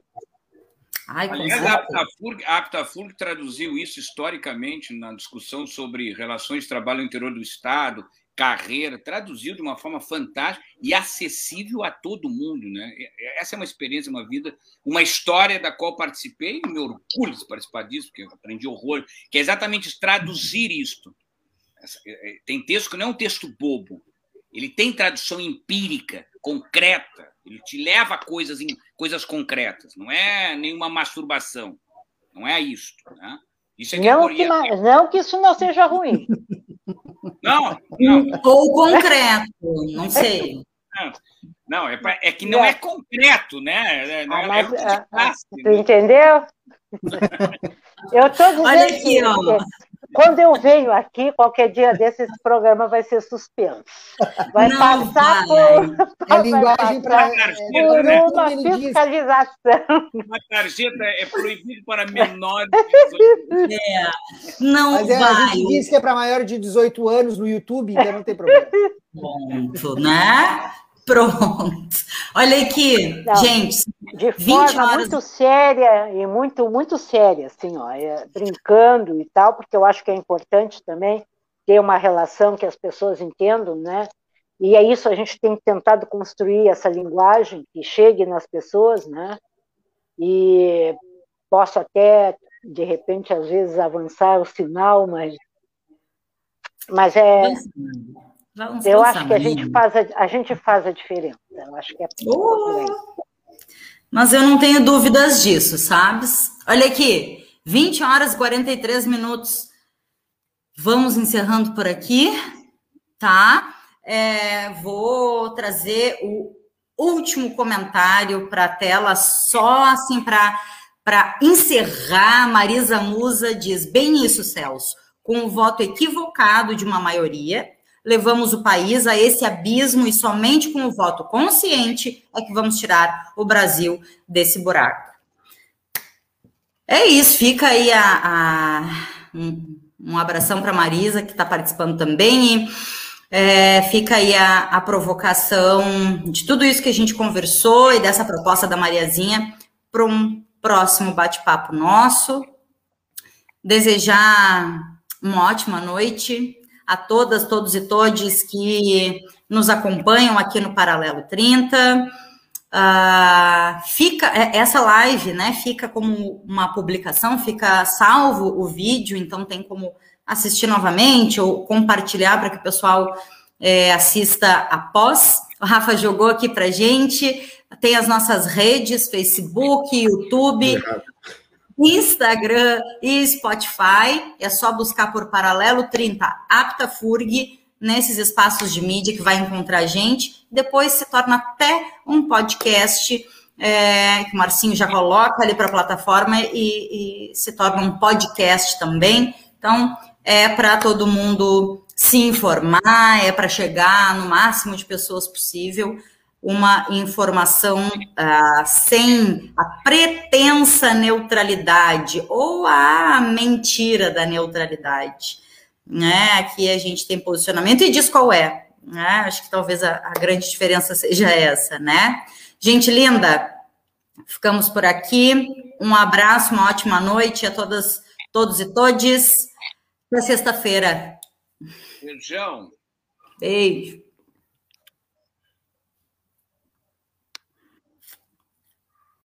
E: Ai, Aliás, a Aptafurg, a Aptafurg traduziu isso historicamente na discussão sobre relações de trabalho no interior do Estado carreira, traduziu de uma forma fantástica e acessível a todo mundo. Né? Essa é uma experiência, uma vida, uma história da qual participei e me orgulho de participar disso, porque eu aprendi horror, que é exatamente traduzir isto. É, é, tem texto que não é um texto bobo, ele tem tradução empírica, concreta, ele te leva a coisas, em, coisas concretas, não é nenhuma masturbação, não é isso. Né?
C: Isso é não, que, não que isso não seja ruim.
E: Não, não.
A: Ou concreto, não sei.
E: Não, é, pra, é que não é, é concreto, né? É,
C: ah, é mas, é classe, tu né? entendeu? Eu estou dizendo Olha aqui, que, ó. Quando eu venho aqui, qualquer dia desse, esse programa vai ser suspenso. Vai não, passar vai. por.
D: É linguagem para.
C: Por né? uma fiscalização.
E: Uma tarjeta é proibido para menores
A: de É. Não Mas é, vai.
D: A gente diz que é para maior de 18 anos no YouTube, então não tem problema.
A: Ponto, né? Pronto. Olha aqui, Não, gente.
C: De forma horas... muito séria e muito, muito séria, assim, ó, é, brincando e tal, porque eu acho que é importante também ter uma relação que as pessoas entendam, né? E é isso, a gente tem tentado construir essa linguagem que chegue nas pessoas, né? E posso até, de repente, às vezes, avançar o sinal, mas, mas é. Vamos eu acho que a gente, faz a, a, gente faz a diferença. Eu acho que é oh,
A: Mas eu não tenho dúvidas disso, sabes? Olha aqui, 20 horas e 43 minutos. Vamos encerrando por aqui, tá? É, vou trazer o último comentário para a tela, só assim para encerrar. Marisa Musa diz: bem isso, Celso com o voto equivocado de uma maioria, levamos o país a esse abismo e somente com o voto consciente é que vamos tirar o Brasil desse buraco. É isso, fica aí a, a um, um, abração para Marisa, que está participando também, e é, fica aí a, a provocação de tudo isso que a gente conversou e dessa proposta da Mariazinha para um próximo bate-papo nosso. Desejar uma ótima noite a todas, todos e todes que nos acompanham aqui no Paralelo 30. Uh, ah, fica é, essa live, né? Fica como uma publicação, fica salvo o vídeo, então tem como assistir novamente ou compartilhar para que o pessoal é, assista após. O Rafa jogou aqui para gente. Tem as nossas redes: Facebook, YouTube. Instagram e Spotify. É só buscar por Paralelo 30 Apta Furg nesses espaços de mídia que vai encontrar a gente. Depois se torna até um podcast é, que o Marcinho já coloca ali para a plataforma e, e se torna um podcast também. Então, é para todo mundo se informar, é para chegar no máximo de pessoas possível uma informação uh, sem a pretensa neutralidade ou a mentira da neutralidade. Né? Aqui a gente tem posicionamento e diz qual é. Né? Acho que talvez a, a grande diferença seja essa, né? Gente linda, ficamos por aqui. Um abraço, uma ótima noite a todas, todos e todes. Até sexta-feira.
E: Beijão.
A: Beijo.